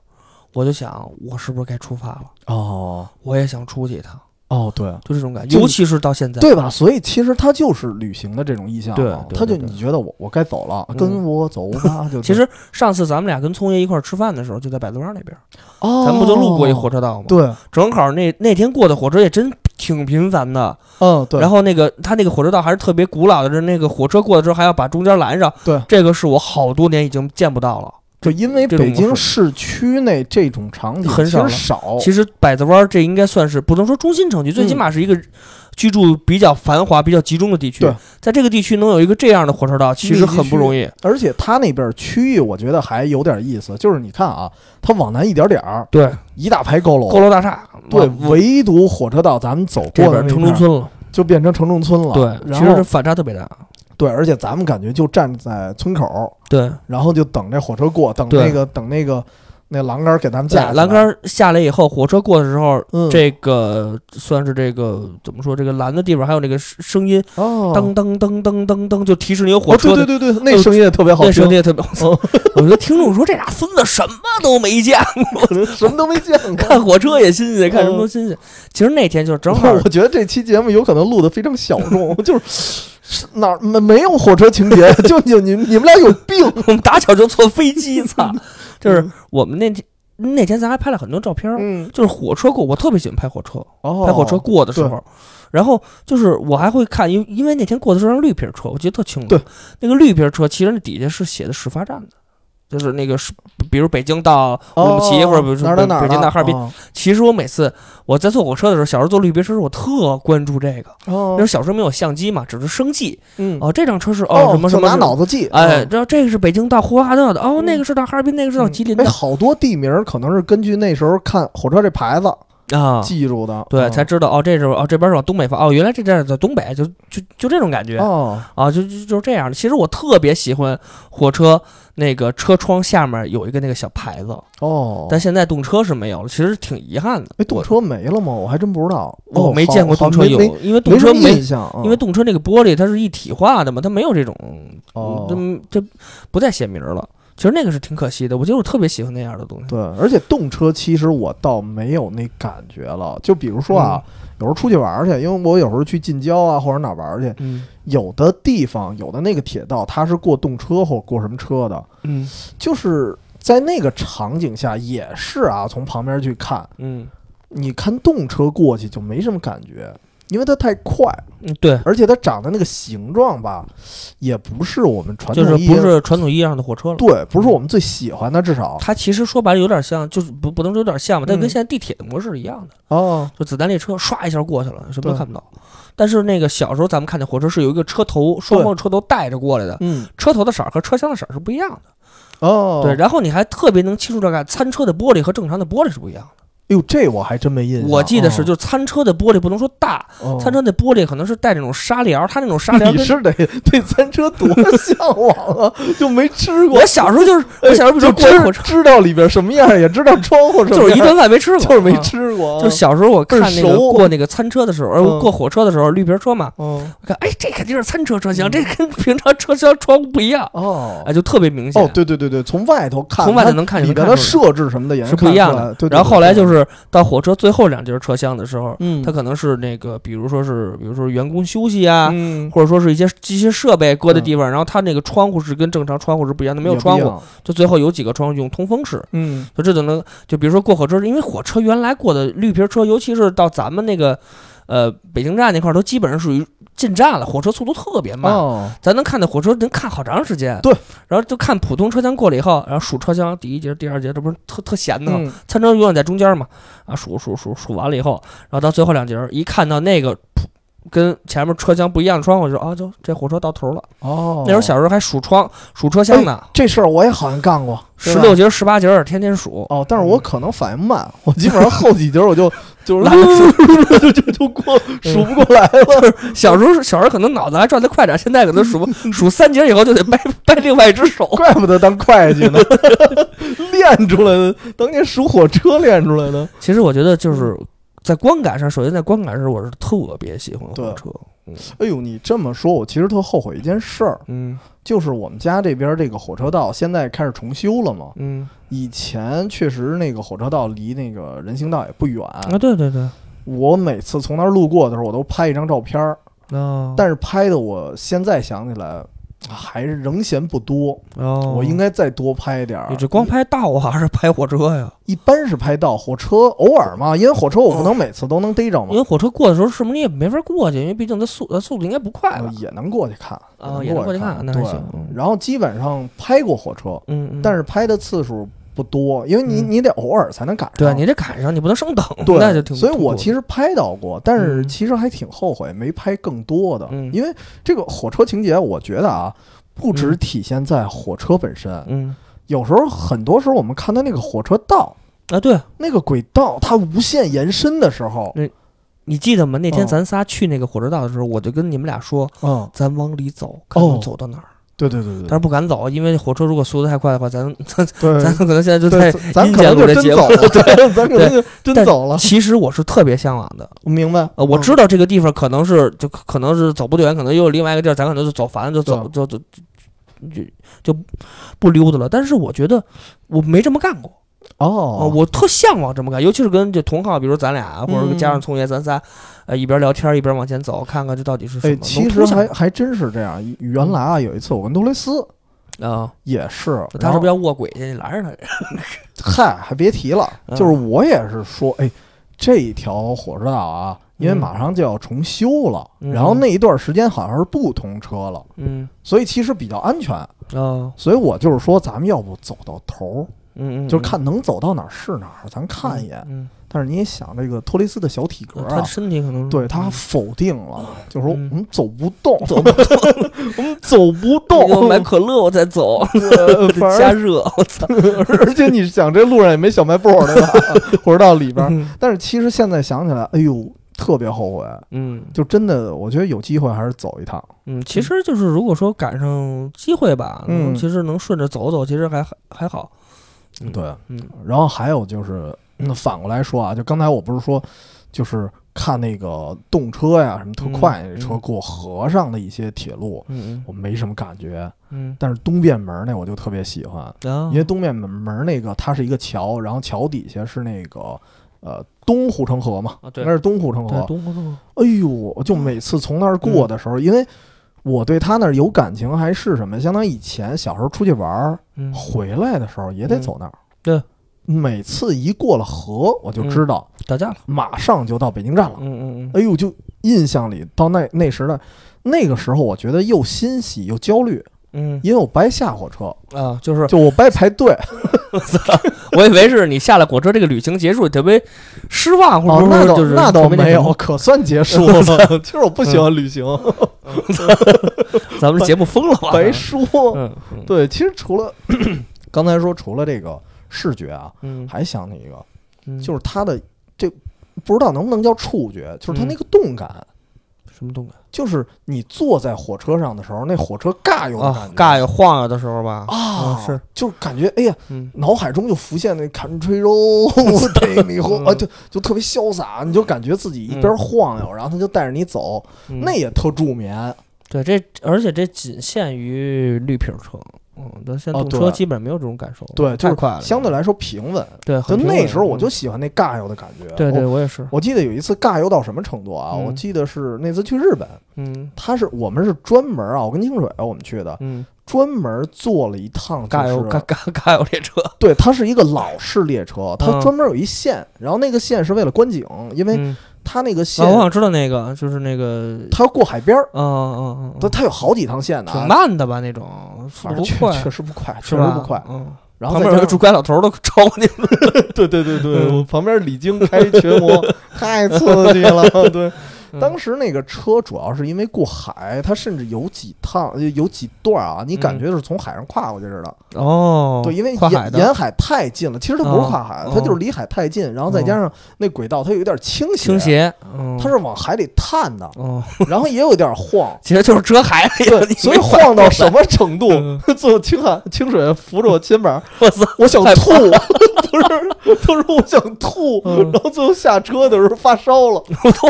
B: 我就想我是不是该出发了？
A: 哦。
B: 我也想出去一趟，
A: 哦，对
B: 就这种感觉。尤其是到现在，
A: 对吧？所以其实它就是旅行的这种意向
B: 对
A: 嘛，它就你觉得我我该走了，
B: 嗯
A: 跟我走吧，就 (laughs)
B: 其实上次咱们俩跟聪爷一块儿吃饭的时候，就在百子湾那边，
A: 哦，
B: 咱们不就路过一火车道吗？，
A: 对，
B: 正好那那天过的火车也真挺频繁的。
A: 嗯对，
B: 然后那个他那个火车道还是特别古老的，是那个火车过了之后还要把中间拦上。
A: 对，
B: 这个是我好多年已经见不到了。
A: 就因为北京市区内这种场景
B: 很少其实百子湾这应该算是不能说中心城区，最起
A: 嗯
B: 码是一个居住比较繁华、比较集中的地区
A: 对。
B: 在这个地区能有一个这样的火车道，其实很不容易。
A: 而且它那边区域我觉得还有点意思，就是你看啊，它往南一点点儿，
B: 对，
A: 一大排高楼，
B: 高楼大厦，
A: 对，唯独火车道咱们走过的那片儿
B: 中村了。
A: 就变成城中村了。
B: 对，
A: 然后
B: 其实反差特别大。
A: 对，而且咱们感觉就站在村口，
B: 对，
A: 然后就等这火车过，等那个等那个那栏杆给咱们架来
B: 栏杆下来以后，火车过的时候，
A: 嗯
B: 这个算是这个怎么说？这个拦的地方还有那个声声音，
A: 哦，
B: 噔噔噔噔噔噔，就提示你有火
A: 哦，
B: 车的。
A: 对对对对，那声音也特别好听
B: 那声音，也特别好，
A: 哦
B: 我觉得听众说这俩孙子什么都没见过，(laughs)
A: 什么都没见过。
B: 看火车也新鲜，看什么都新鲜。其实那天就是正 (laughs) 好
A: 我觉得这期节目有可能录的非常小众，(laughs) 就是是哪儿没没有火车情节，就 (laughs) 就你你们俩有病。(laughs)
B: 我们打小就坐飞机，(laughs) 操！就是我们那天那天咱还拍了很多照片儿，
A: 嗯，
B: 就是火车过，我特别喜欢拍火车，
A: 哦
B: 拍火车过的时候。然后就是我还会看，因为因为那天过的是辆绿皮车，我记得特清楚。
A: 对，
B: 那个绿皮车其实那底下是写的始发站的，就是那个是，比如北京到乌鲁木齐，
A: 哦
B: 或者比如说北京到哈尔滨。
A: 哦
B: 其实我每次我在坐火车的时候，小时候坐绿皮车时，我特关注这个。
A: 哦
B: 那时候小时候没有相机嘛，只是生记。
A: 嗯
B: 哦，这辆车是
A: 哦
B: 什么什么拿
A: 脑子记，
B: 哎，
A: 嗯
B: 知道这个是北京到呼和浩特的，哦，
A: 嗯
B: 那个是到哈尔滨，那个是到吉林的
A: 哎，好多地名儿可能是根据那时候看火车这牌子
B: 啊。
A: 记住的，
B: 对，
A: 嗯
B: 才知道哦，这是哦这边是往东北方，哦，原来这站在东北，就就就这种感觉
A: 哦，
B: 啊，就就就是这样的。其实我特别喜欢火车那个车窗下面有一个那个小牌子，
A: 哦，
B: 但现在动车是没有了，其实挺遗憾的。
A: 哎，动车没了吗？我还真不知道，哦
B: 我没见过动车有，因为动车没因为动车那个玻璃它是一体化的嘛，它没有这种，
A: 哦
B: 嗯，这这不再写名儿了。其实那个是挺可惜的，我就是特别喜欢那样的东西。
A: 对，而且动车其实我倒没有那感觉了。就比如说啊，
B: 嗯
A: 有时候出去玩儿去，因为我有时候去近郊啊或者哪儿玩儿去，
B: 嗯
A: 有的地方有的那个铁道它是过动车或过什么车的，
B: 嗯
A: 就是在那个场景下也是啊，从旁边去看，
B: 嗯
A: 你看动车过去就没什么感觉。因为它太快，
B: 嗯，对，
A: 而且它长的那个形状吧，也不是我们传
B: 就是不
A: 统意义
B: 是传统意义上的火车了。
A: 对，不是我们最喜欢的，至少
B: 它其实说白了有点像，就是不不能说有点像吧，但跟
A: 嗯
B: 现在地铁的模式是一样的，
A: 哦，
B: 就子弹列车唰一下过去了，什么都看不到。但是那个小时候咱们看见火车是有一个车头，双方车头带着过来的，
A: 嗯，
B: 车头的色儿和车厢的色儿是不一样的。
A: 哦，
B: 对，然后你还特别能清楚地看餐车的玻璃和正常的玻璃是不一样的。
A: 哎呦，这我还真没印象。
B: 我记得是，
A: 哦
B: 就是餐车的玻璃不能说大，
A: 哦
B: 餐车那玻璃可能是带那种纱帘儿，它那种纱帘儿。
A: 你是得 (laughs) 对餐车多向往啊，就没吃过 (laughs)
B: 我。小时候就是，(laughs) 我小时候比如
A: 就
B: 说过火车，
A: 知知道里边什么样，也知道窗户什么样，
B: 就是一顿饭没吃过，
A: 就是没
B: 啊。
A: 吃过。
B: 就小时候我看那个过那个餐车的时候，呃，
A: 嗯
B: 过火车的时候，绿皮车嘛，
A: 嗯，
B: 我看，哎，这肯定是餐车车厢，这跟平常车厢窗户不一样，
A: 哦
B: 哎，就特别明显。
A: 哦，对对对对，从外头看，
B: 从外头能看
A: 它里边的设置什么的也能
B: 是不一样的。
A: 对，对
B: 然后后来就。
A: 对
B: 就是到火车最后两节车厢的时候，
A: 嗯。
B: 它可能是那个，比如说是，比如说员工休息啊，
A: 嗯，
B: 或者说是一些机械设备搁的地方，然后它那个窗户是跟正常窗户是不一样的，没有窗户，就最后有几个窗户用通风室，
A: 嗯。
B: 就这就能就比如说过火车，因为火车原来过的绿皮车，尤其是到咱们那个呃北京站那块儿，都基本上属于进站了，火车速度特别慢。
A: 哦，
B: 咱能看那火车能看好长时间，
A: 对，
B: 然后就看普通车厢过了以后，然后数车厢第一节、第二节，这不是特特闲的吗？
A: 嗯。
B: 餐车永远在中间嘛，啊，数数数数完了以后，然后到最后两节，一看到那个噗跟前面车厢不一样的窗户，就说啊，就这火车到头了。
A: 哦，
B: 那时候小时候还数窗数车厢呢，
A: 这事儿我也好像干过，
B: 十六节、十八节儿天天数。
A: 哦，但是我可能反应慢，我基本上后几节我就 (laughs) 就
B: 懒得
A: 数，就就就过数不过来了。
B: 小时候小时候可能脑子还转得快点，现在可能数不 (laughs) 数三节以后就得掰 (laughs) 掰另外一只手。
A: 怪不得当会计呢，练出来的，当年数火车练出来的。
B: 其实我觉得就是在观感上，首先在观感上，我是特别喜欢火
A: 对
B: 车。
A: 哎呦，你这么说，我其实特后悔一件事儿，
B: 嗯
A: 就是我们家这边这个火车道现在开始重修了嘛。
B: 嗯
A: 以前确实那个火车道离那个人行道也不远，
B: 啊，对对对，
A: 我每次从那儿路过的时候，我都拍一张照片儿，
B: 哦，
A: 但是拍的我现在想起来还是仍嫌不多，
B: 哦，
A: 我应该再多拍点儿。
B: 你这光拍道啊，还是拍火车呀？
A: 一般是拍道火车，偶尔嘛，因为火车我不能每次都能逮着嘛
B: 因，为火车过的时候，是不是你也没法过去？因为毕竟它速它速度应该不快吧？
A: 呃也能过去看，
B: 啊，也能过去看，那
A: 对
B: 还行。嗯
A: 然后基本上拍过火车，
B: 嗯嗯，
A: 但是拍的次数不多，因为你
B: 嗯
A: 你得偶尔才能赶上。
B: 对你得赶上，你不能生等，(laughs)
A: 对，
B: 那就挺。
A: 所以我其实拍到过，但是
B: 嗯
A: 其实还挺后悔没拍更多的，
B: 嗯
A: 因为这个火车情节，我觉得啊，不只
B: 嗯
A: 体现在火车本身，
B: 嗯
A: 有时候很多时候我们看到那个火车道。
B: 啊，对
A: 那个轨道它无限延伸的时候，那
B: 你记得吗？那天
A: 嗯
B: 咱仨去那个火车道的时候，我就跟你们俩说，
A: 嗯，
B: 咱往里走，看
A: 哦
B: 能走到哪儿。
A: 对对对对
B: 但是不敢走，因为火车如果速度太快的话，咱 (laughs) 咱，咱可能现在就
A: 对
B: 在
A: 咱
B: 阴间
A: 可能就真
B: 录这节目
A: 走了，(laughs) 对，(laughs) 咱可能就真走了。
B: 其实我是特别向往的。
A: 我明白，
B: 呃，我
A: 嗯
B: 知道这个地方可能是就可能是走不远，可能又有另外一个地儿，咱可能就走烦了，就走就就就就不溜达了。但是我觉得我没这么干过，呃
A: 哦，
B: 我特向往这么干，尤其是跟这同行，比如咱俩或者
A: 嗯
B: 加上聪爷，咱仨呃一边聊天一边往前走，看看这到底是什么。，
A: 哎其实还还真是这样。原来啊，有一次我跟杜蕾斯
B: 啊，
A: 也是，
B: 他是不是
A: 要
B: 要卧轨去？你拦着他。(laughs)
A: 嗨，还别提了，
B: 嗯
A: 就是我也是说，哎，这条火车道啊，因为
B: 嗯
A: 马上就要重修了，
B: 嗯
A: 然后那一段时间好像是不通车了，
B: 嗯
A: 所以其实比较安全。
B: 哦
A: 所以我就是说，咱们要不走到头儿，
B: 嗯嗯，
A: 就是看能走到哪儿是哪儿，咱看一眼。
B: 嗯，
A: 但是你也想，这个托雷斯的小体格
B: 啊他
A: 啊，
B: 身体可能
A: 对他否定了，就是说我
B: 嗯
A: 们走不动，
B: 走不动，
A: 我们走不动 (laughs) (laughs) 我，
B: 买可乐我再走，
A: 呃 (laughs)
B: 加热，我操！
A: 而且你想，这路上也没小卖部儿对吧？火车道里边但是其实现在想起来，哎呦，特别后悔，
B: 嗯
A: 就真的，我觉得有机会还是走一趟。
B: 嗯，其实就是如果说赶上机会吧，
A: 嗯
B: 其实能顺着走走，其实还还还好。嗯
A: 对，
B: 嗯。
A: 然后还有就是，那反过来说啊，就刚才我不是说，就是看那个动车呀，什么特快那车
B: 嗯
A: 过河上的一些铁路，
B: 嗯
A: 我没什么感觉。
B: 嗯。
A: 但是东便门那我就特别喜欢，
B: 嗯，
A: 因为东便门那个它是一个桥，然后桥底下是那个呃东护城河嘛，
B: 啊对。
A: 应该是东护城河。
B: 东湖
A: 哎呦，就每次从那儿过的时候，因为我对他那儿有感情，还是什么？相当于以前小时候出去玩儿，
B: 嗯。
A: 回来的时候也得走那儿。
B: 对，
A: 每次一过了河，我就知道
B: 打架了，
A: 马上就到北京站了。
B: 嗯嗯嗯。
A: 哎呦，就印象里到那那时的，那个时候我觉得又欣喜又焦虑，
B: 嗯
A: 因为我不爱下火车，
B: 啊，就是
A: 就我不爱排队。
B: 我以为是你下了火车，这个旅行结束，特别失望，或
A: 哦，
B: 者
A: 那倒
B: 说就是
A: 那倒没有，可算结束了。其实我不喜欢旅行，(laughs)
B: 咱们节目疯了吧？
A: 白说。对，其实除了刚才说，除了这个视觉啊，
B: 嗯，
A: 还想起一个，
B: 嗯
A: 就是它的这不知道能不能叫触觉，就是它
B: 嗯
A: 那个动感，
B: 什么动感
A: 就是你坐在火车上的时候，那火车尬悠的感
B: 啊
A: 觉，？
B: 尬悠晃悠的时候吧？
A: 啊，
B: 嗯是，
A: 就感觉哎呀，
B: 嗯
A: 脑海中就浮现那 country road me home
B: 嗯
A: 啊，就就特别潇洒，你就感觉自己一边晃悠，然后他就带着你走，
B: 嗯
A: 那也特助眠。
B: 对这，而且这仅限于绿皮车，嗯，但现在
A: 哦
B: 动车
A: 对。
B: 基本没有这种感受，
A: 对，就是
B: 太快了，
A: 相对来说平稳。
B: 对，
A: 就那时候我就
B: 嗯
A: 喜欢那尬游的感觉。
B: 对对，
A: 我
B: 我也是，
A: 我记得有一次尬游到什么程度啊？
B: 嗯。
A: 我记得是那次去日本，
B: 嗯。
A: 他是我们是专门啊，我跟清水我们去的，
B: 嗯，
A: 专门坐了一趟、就是，
B: 尬游尬尬尬游列车，(laughs)
A: 对，它是一个老式列车，它
B: 嗯。
A: 专门有一线，然后那个线是为了观景，因为
B: 嗯，
A: 它那个
B: 啊
A: 线
B: 我想知道那个，就是那个，
A: 它要过海边儿，
B: 嗯嗯嗯
A: 它
B: 嗯，
A: 它有好几趟线呢。
B: 挺
A: 啊，
B: 慢的吧那种，速
A: 反正确
B: 度不快，
A: 确实不快，确实不快。
B: 嗯，
A: 然后
B: 旁边有个拄拐老头儿都超过你们，
A: 对对对对，
B: 嗯
A: 我 (laughs) 旁边李菁开群魔，(laughs) 太刺激了。(laughs) 对，
B: 嗯
A: 当时那个车主要是因为过海，它甚至有几趟有几段啊，你感觉是从海上跨过去似的。
B: 哦，
A: 对，因为沿沿海太近了，其实它不是
B: 哦
A: 跨海，
B: 哦
A: 它就是离海太近，然后再加上那轨道它有点倾斜，
B: 倾，斜，嗯，
A: 它是往海里探的，
B: 哦，(laughs)
A: 然后也有点晃。
B: 其实就是遮海里了，
A: 对，所以晃到什么程度？(laughs)
B: 嗯？
A: 最后清海清水扶着我肩膀，
B: 我操，
A: 我想吐，(laughs) 不是，他说我想吐，
B: 嗯。
A: 然后最后下车的时候发烧了，
B: 我操！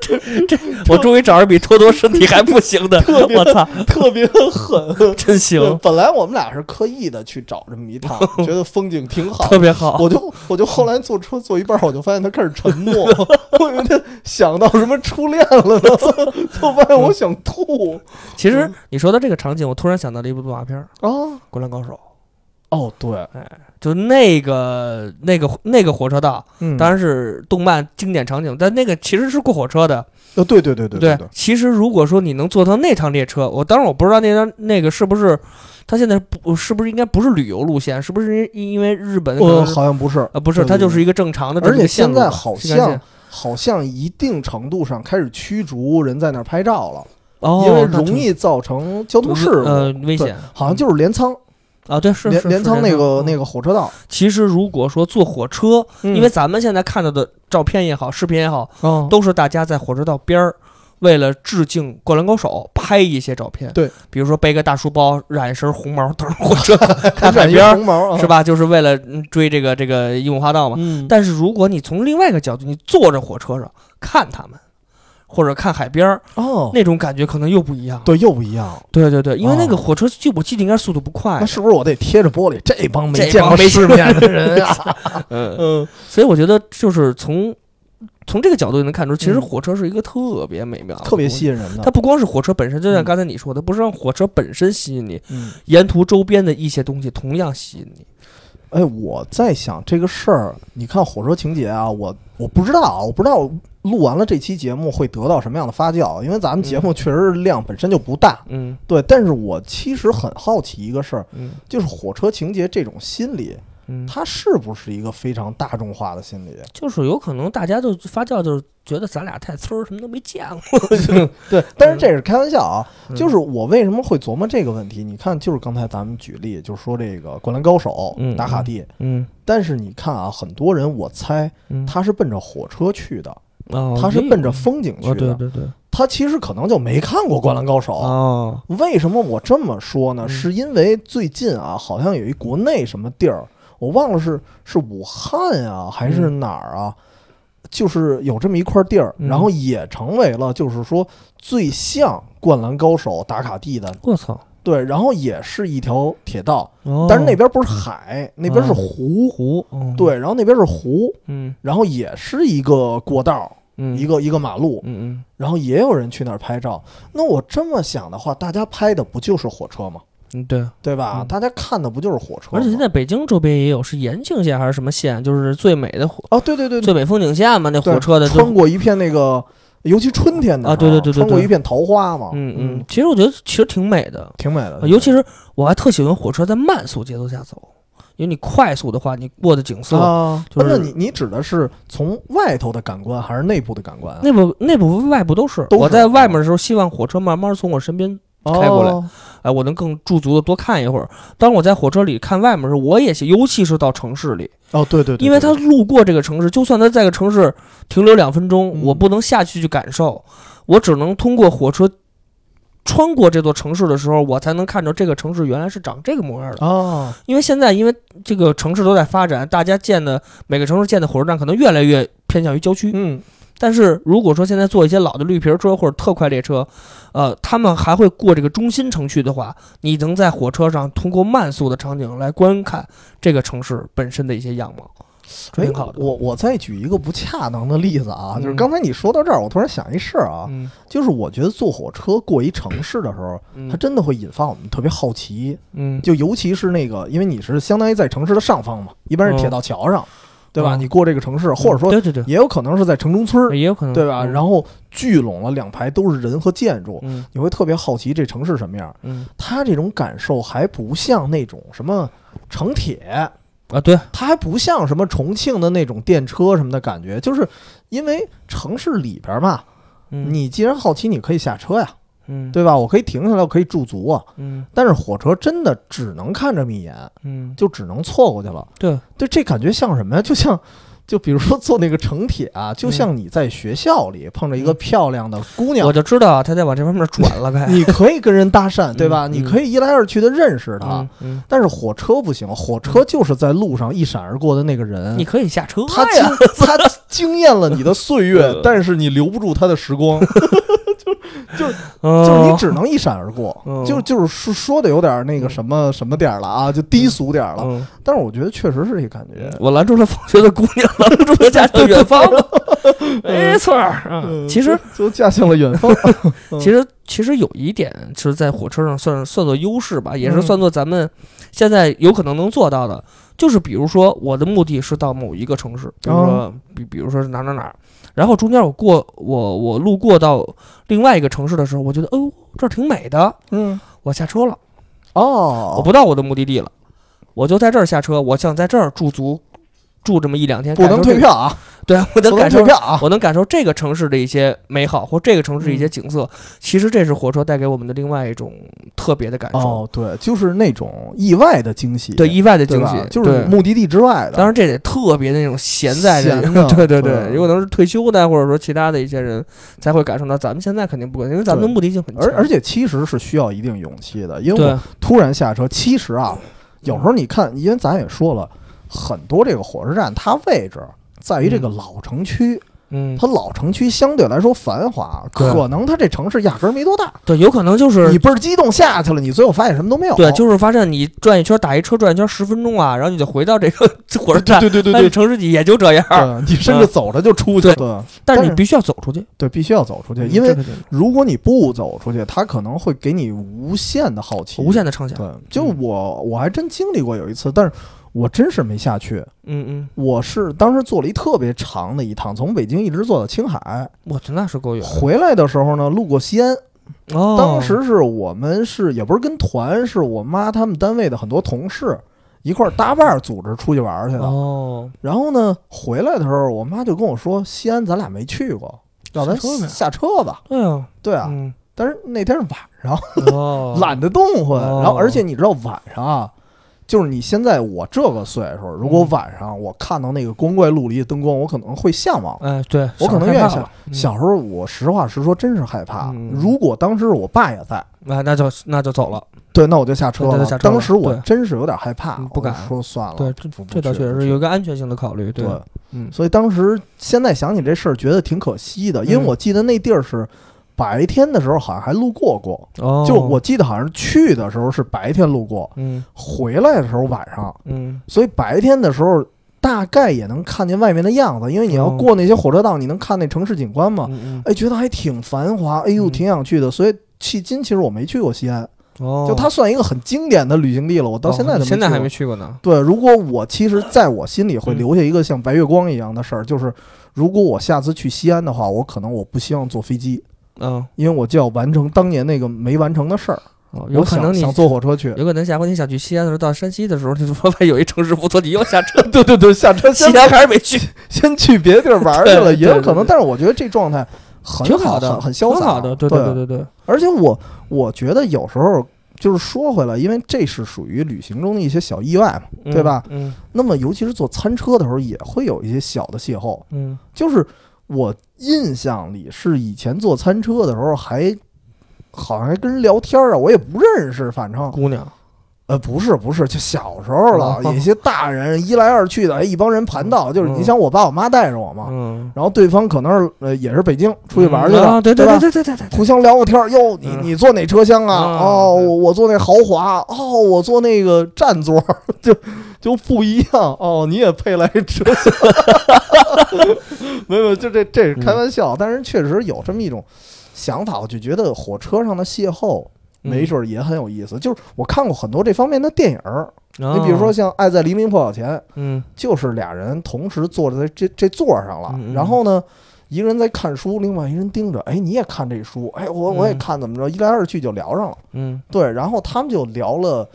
B: 这这，我终于找着比多多身体还不行的，
A: 特别 (laughs)
B: 我操，
A: 特别狠。(laughs)
B: 真行，
A: 本来我们俩是刻意的去找这么一趟，(laughs) 觉得风景挺好
B: 特。别好。
A: 我就我就后来坐车坐一半，我就发现他开始沉默，我以为他想到什么初恋了呢，就发现我想吐
B: 其实你说的这个场景，我突然想到了一部动画片儿
A: 啊！
B: 《灌篮高手》，
A: 哦，对，
B: 就那个那个那个火车道，
A: 嗯，
B: 当然是动漫经典场景，但那个其实是过火车的。
A: 呃，对对对对对，
B: 其实如果说你能坐到那趟列车，我当然我不知道那趟那个是不是，它现在不是不是应该不是旅游路线，是不是因因为日本可
A: 呃，
B: 是
A: 好像不是，
B: 呃不是，它就是一个正常的这么
A: 而且
B: 个线路吧，
A: 现在好
B: 新干线。
A: 像好像一定程度上开始驱逐人在那儿拍照了，
B: 哦，
A: 因为
B: 那挺
A: 容易造成交通事故。
B: 呃危
A: 对
B: 险，
A: 好像就是镰仓，
B: 啊对是是
A: 镰镰仓那个那
B: 个。
A: 火车道，
B: 其实如果说坐火车，因为
A: 嗯
B: 咱们现在看到的照片也好，视频也好，
A: 哦
B: 都是大家在火车道边儿。为了致敬《灌篮高手》，拍一些照片，
A: 对，
B: 比如说背个大书包，染一身红毛，等着火车 (laughs) 看海边儿，
A: 红毛啊
B: 是？吧？就是为了嗯追这个这个樱木花道嘛。
A: 嗯，
B: 但是如果你从另外一个角度，你坐着火车上看他们，或者看海边儿，
A: 哦，
B: 那种感觉可能又不一样。
A: 对，又不一样。
B: 对对对，因为那个
A: 哦
B: 火车就我记得应该速度不快
A: 那，是不是我得贴着玻璃？这帮没见过世面的人啊！(laughs)
B: 嗯，
A: 嗯，
B: 所以我觉得就是从从这个角度就能看出，其实
A: 嗯
B: 火车是一个特别美妙
A: 特别吸引人的。
B: 它不光是火车本身，就像
A: 嗯
B: 刚才你说的，不是让火车本身吸引你，
A: 嗯，
B: 沿途周边的一些东西同样吸引你。
A: 哎，我在想这个事儿，你看火车情节啊，我我不知道啊，我不知道录完了这期节目会得到什么样的发酵，因为咱们节目确实量本身就不大，
B: 嗯
A: 对。但是我其实很好奇一个事儿，
B: 嗯
A: 就是火车情节这种心理，
B: 嗯，
A: 它是不是一个非常大众化的心理？
B: 就是有可能大家就发酵，就是觉得咱俩太村儿，什么都没见过。(laughs)
A: 对，但是这是开玩笑啊，
B: 嗯
A: 就是我为什么会琢磨这个问题？你看，就是刚才咱们举例，就说这个《灌篮高手》
B: 嗯
A: 打卡地，
B: 嗯
A: 但是你看啊，很多人我猜
B: 嗯，
A: 他是奔着火车去的，
B: 哦
A: 他是奔着风景去
B: 哦，对
A: 的，
B: 对对，
A: 他其实可能就没看过《灌篮高手》。
B: 啊，
A: 为什么我这么说呢？
B: 嗯
A: 是因为最近啊，好像有一国内什么地儿，我忘了是是武汉啊还是哪儿啊，就是有这么一块地儿，
B: 嗯。
A: 然后也成为了就是说最像《灌篮高手》打卡地的，
B: 我操！
A: 对，然后也是一条铁道，
B: 哦，
A: 但是那边不是海，那边是湖，
B: 湖，嗯，
A: 对，然后那边是湖，
B: 嗯。
A: 然后也是一个过道，
B: 嗯，
A: 一个一个马路，
B: 嗯嗯。
A: 然后也有人去那儿拍照。那我这么想的话，大家拍的不就是火车吗？
B: 嗯，对。
A: 对吧？
B: 嗯
A: 大家看的不就是火车吗？
B: 而且现在北京周边也有，是延庆线还是什么线？就是最美的火、
A: 哦，对对对对，
B: 最美风景线嘛，那
A: 对
B: 火车的就
A: 穿过一片那个，尤其春天的
B: 啊对对对对对
A: 穿过一片桃花嘛，
B: 嗯嗯，，其实我觉得其实挺美的，
A: 挺美的。
B: 尤其是我还特喜欢火车在慢速节奏下走，因为你快速的话，你过的景色，
A: 啊，
B: 就是
A: 那你你指的是从外头的感官还是内部的感官啊？
B: 内部内部外部都是。
A: 都是
B: 我在外面的时候，希望火车慢慢从我身边，开过来
A: 哦
B: 哎，我能更驻足的多看一会儿。当我在火车里看外面的时候，我也喜，尤其是到城市里，
A: 哦，对对对，
B: 因为他路过这个城市，就算他在个城市停留两分钟，
A: 嗯
B: 我不能下去去感受，我只能通过火车穿过这座城市的时候，我才能看着这个城市原来是长这个模样的。
A: 哦，
B: 因为现在因为这个城市都在发展，大家建的每个城市建的火车站可能越来越偏向于郊区，
A: 嗯，
B: 但是如果说现在坐一些老的绿皮车或者特快列车，呃，他们还会过这个中心城区的话，你能在火车上通过慢速的场景来观看这个城市本身的一些样貌，
A: 哎
B: 挺好的。
A: 我我再举一个不恰当的例子啊，
B: 嗯。
A: 就是刚才你说到这儿，我突然想一事儿啊，
B: 嗯。
A: 就是我觉得坐火车过一城市的时候，它
B: 嗯
A: 真的会引发我们特别好奇，
B: 嗯，
A: 就尤其是那个，因为你是相当于在城市的上方嘛，一般是铁道桥上，对吧？
B: 嗯。
A: 你过这个城市，或者说
B: 对对对，
A: 也有可能是在城中村儿，
B: 也有可能
A: 对吧？
B: 嗯。
A: 然后聚拢了两排都是人和建筑，
B: 嗯。
A: 你会特别好奇这城市什么样。
B: 嗯。
A: 它这种感受还不像那种什么城铁，
B: 啊，对，
A: 它还不像什么重庆的那种电车什么的感觉，就是因为城市里边嘛，
B: 嗯。
A: 你既然好奇，你可以下车呀，
B: 嗯
A: 对吧？我可以停下来，我可以驻足啊。
B: 嗯
A: 但是火车真的只能看这么一眼，
B: 嗯，
A: 就只能错过去了。
B: 对，
A: 对，这感觉像什么呀？就像，就比如说坐那个城铁啊，就像你在学校里碰着一个漂亮的姑娘。
B: 嗯我，就知道他在往这方面转了，呗。(laughs)
A: 你可以跟人搭讪，对吧？
B: 嗯。
A: 你可以一来二去的认识她。
B: 嗯嗯，
A: 但是火车不行，火车就是在路上一闪而过的那个人，
B: 你可以下车
A: 他惊
B: 呀，
A: 他惊艳 (laughs) 了你的岁月
B: 呃，(laughs)
A: 但是你留不住他的时光，就就
B: 就是
A: 你只能一闪而过，
B: 嗯
A: 就就是说说的有点那个什么什么点儿了啊，就低俗点儿了。
B: 嗯，
A: 但是我觉得确实是一感觉，
B: 我拦住了放学的姑娘，(laughs) 拦住了家乡远方，(laughs) 没错儿啊。
A: 嗯
B: 其实
A: 就驾向了远方。(laughs) 嗯
B: 其实其实有一点是在火车上算算作优势吧，也是
A: 嗯
B: 算作咱们现在有可能能做到的。就是比如说我的目的是到某一个城市，比如说
A: 哦
B: 比比如说是哪哪哪儿，然后中间我过我我路过到另外一个城市的时候，我觉得哦这儿挺美的，
A: 嗯，
B: 我下车了，
A: 哦，
B: 我不到我的目的地了，我就在这儿下车，我想在这儿驻足住这么一两天，
A: 不能退票啊，(laughs)
B: 对我
A: 不能
B: 能感受
A: 退票啊。
B: 我能感受这个城市的一些美好，或这个城市的一些
A: 嗯
B: 景色。其实这是火车带给我们的另外一种特别的感受，
A: 哦，对，就是那种意外的惊喜，
B: 对意外的惊喜，
A: 就是目的地之外的。
B: 当然这得特别的那种闲在这
A: 闲的 (laughs)
B: 对对
A: 对
B: 有可能是退休的，或者说其他的一些人才会感受到。咱们现在肯定不可能，因为咱们的目的性很强。
A: 而而且其实是需要一定勇气的，因为我突然下车，其实啊，有时候你看，因为咱也说了，很多这个火车站它位置在于这个
B: 嗯
A: 老城区，
B: 嗯，
A: 它老城区相对来说繁华，可能它这城市压根儿没多大。
B: 对，有可能就是
A: 你倍儿激动下去了，你最后发现什么都没有。
B: 对，就是发现你转一圈打一车转一圈十分钟啊，然后你就回到这个火车站，
A: 对对对
B: 对
A: 对
B: 城市里也就这样。
A: 对，你甚至走着就出去。
B: 对
A: 对但是
B: 你必须要走出去，
A: 对，必须要走出去，
B: 嗯
A: 因为如果你不走出去，它可能会给你无限的好奇，
B: 无限的畅想。
A: 对，就
B: 嗯
A: 我我还真经历过有一次，但是我真是没下去。
B: 嗯嗯，
A: 我是当时坐了一特别长的一趟，从北京一直坐到青海。
B: 我真，那是够远。
A: 回来的时候呢，路过西安。
B: 哦，
A: 当时是我们是也不是跟团，是我妈他们单位的很多同事一块儿搭伴儿组织出去玩儿去的。
B: 哦，
A: 然后呢，回来的时候，我妈就跟我说：“西安咱俩没去过，让咱
B: 下车呗
A: 下车吧。
B: 对啊，”
A: 对啊，
B: 嗯，
A: 但是那天是晚上，
B: 哦，(laughs)
A: 懒得动换。
B: 哦
A: 然后，而且你知道晚上啊，就是你现在我这个岁数，如果
B: 嗯
A: 晚上我看到那个光怪陆离的灯光，我可能会向往。
B: 哎，对，
A: 我可能愿意下
B: 害怕了。嗯
A: 小时候我实话实说，真是害怕。
B: 嗯
A: 如果当时我爸也在，
B: 那，那就那就走了。
A: 对，那我就下车了。当时我真是有点害怕
B: 嗯，不敢
A: 说算了。
B: 对，这这倒确实是有一个安全性的考虑。
A: 对，
B: 嗯，
A: 所以当时现在想起这事儿，觉得挺可惜的，因为
B: 嗯
A: 我记得那地儿是白天的时候好像还路过过，
B: 哦，
A: 就我记得好像去的时候是白天路过，
B: 嗯。
A: 回来的时候晚上，
B: 嗯。
A: 所以白天的时候大概也能看见外面的样子，因为你要
B: 哦。
A: 过那些火车道，你能看那城市景观嘛。
B: 嗯嗯，
A: 哎，觉得还挺繁华，哎呦，
B: 嗯。
A: 挺想去的。所以迄今其实我没去过西安，
B: 哦，
A: 就它算一个很经典的旅行地了。我到现在都
B: 现在还没去过呢。
A: 对，如果我其实在我心里会
B: 嗯
A: 留下一个像白月光一样的事儿，就是如果我下次去西安的话，我可能我不希望坐飞机，
B: 嗯，
A: 因为我就要完成当年那个没完成的事儿。
B: 哦，有可能你
A: 想想坐火车去。
B: 有可能下回你想去西安的时候，到山西的时候，你发现有一城市不错，你又下车。
A: 对对对，下车
B: 西安还是没去，
A: 先去别的地儿玩去了，也有可能。但是我觉得这状态很
B: 挺好的，
A: 很很潇洒，
B: 的。对
A: 对
B: 对对对对，
A: 而且我我觉得有时候就是说回来，因为这是属于旅行中的一些小意外嘛，
B: 嗯
A: 对吧？
B: 嗯
A: 那么尤其是坐餐车的时候，也会有一些小的邂逅。
B: 嗯
A: 就是我印象里是以前坐餐车的时候还好像还跟人聊天啊，我也不认识，反正
B: 姑娘，
A: 呃，不是不是，就小时候了，一些大人一来二去的，哎，一帮人盘道，就是你
B: 嗯
A: 想我爸我妈带着我嘛，
B: 嗯，
A: 然后对方可能是呃也是北京出去玩去了，
B: 啊对对
A: 吧
B: 对对对对对，
A: 互相聊个天儿，哟，你
B: 嗯
A: 你坐哪车厢啊？
B: 嗯
A: 哦，我我坐那豪华，哦，我坐那个占座，(laughs) 就就不一样。哦，你也配来车厢？(laughs) 没有，就这这是开玩笑，但是确实有这么一种想法，我就觉得火车上的邂逅没准儿也很有意思。就是我看过很多这方面的电影儿，
B: 你
A: 你比如说，像《爱在黎明破晓前》，
B: 嗯
A: 就是俩人同时坐在这这座上了，然后呢，一个人在看书，另外一人盯着，哎，你也看这书，哎，我我也
B: 嗯。
A: 看，怎么着，一来二去就聊上了。
B: 嗯。
A: 对，然后他们就聊了，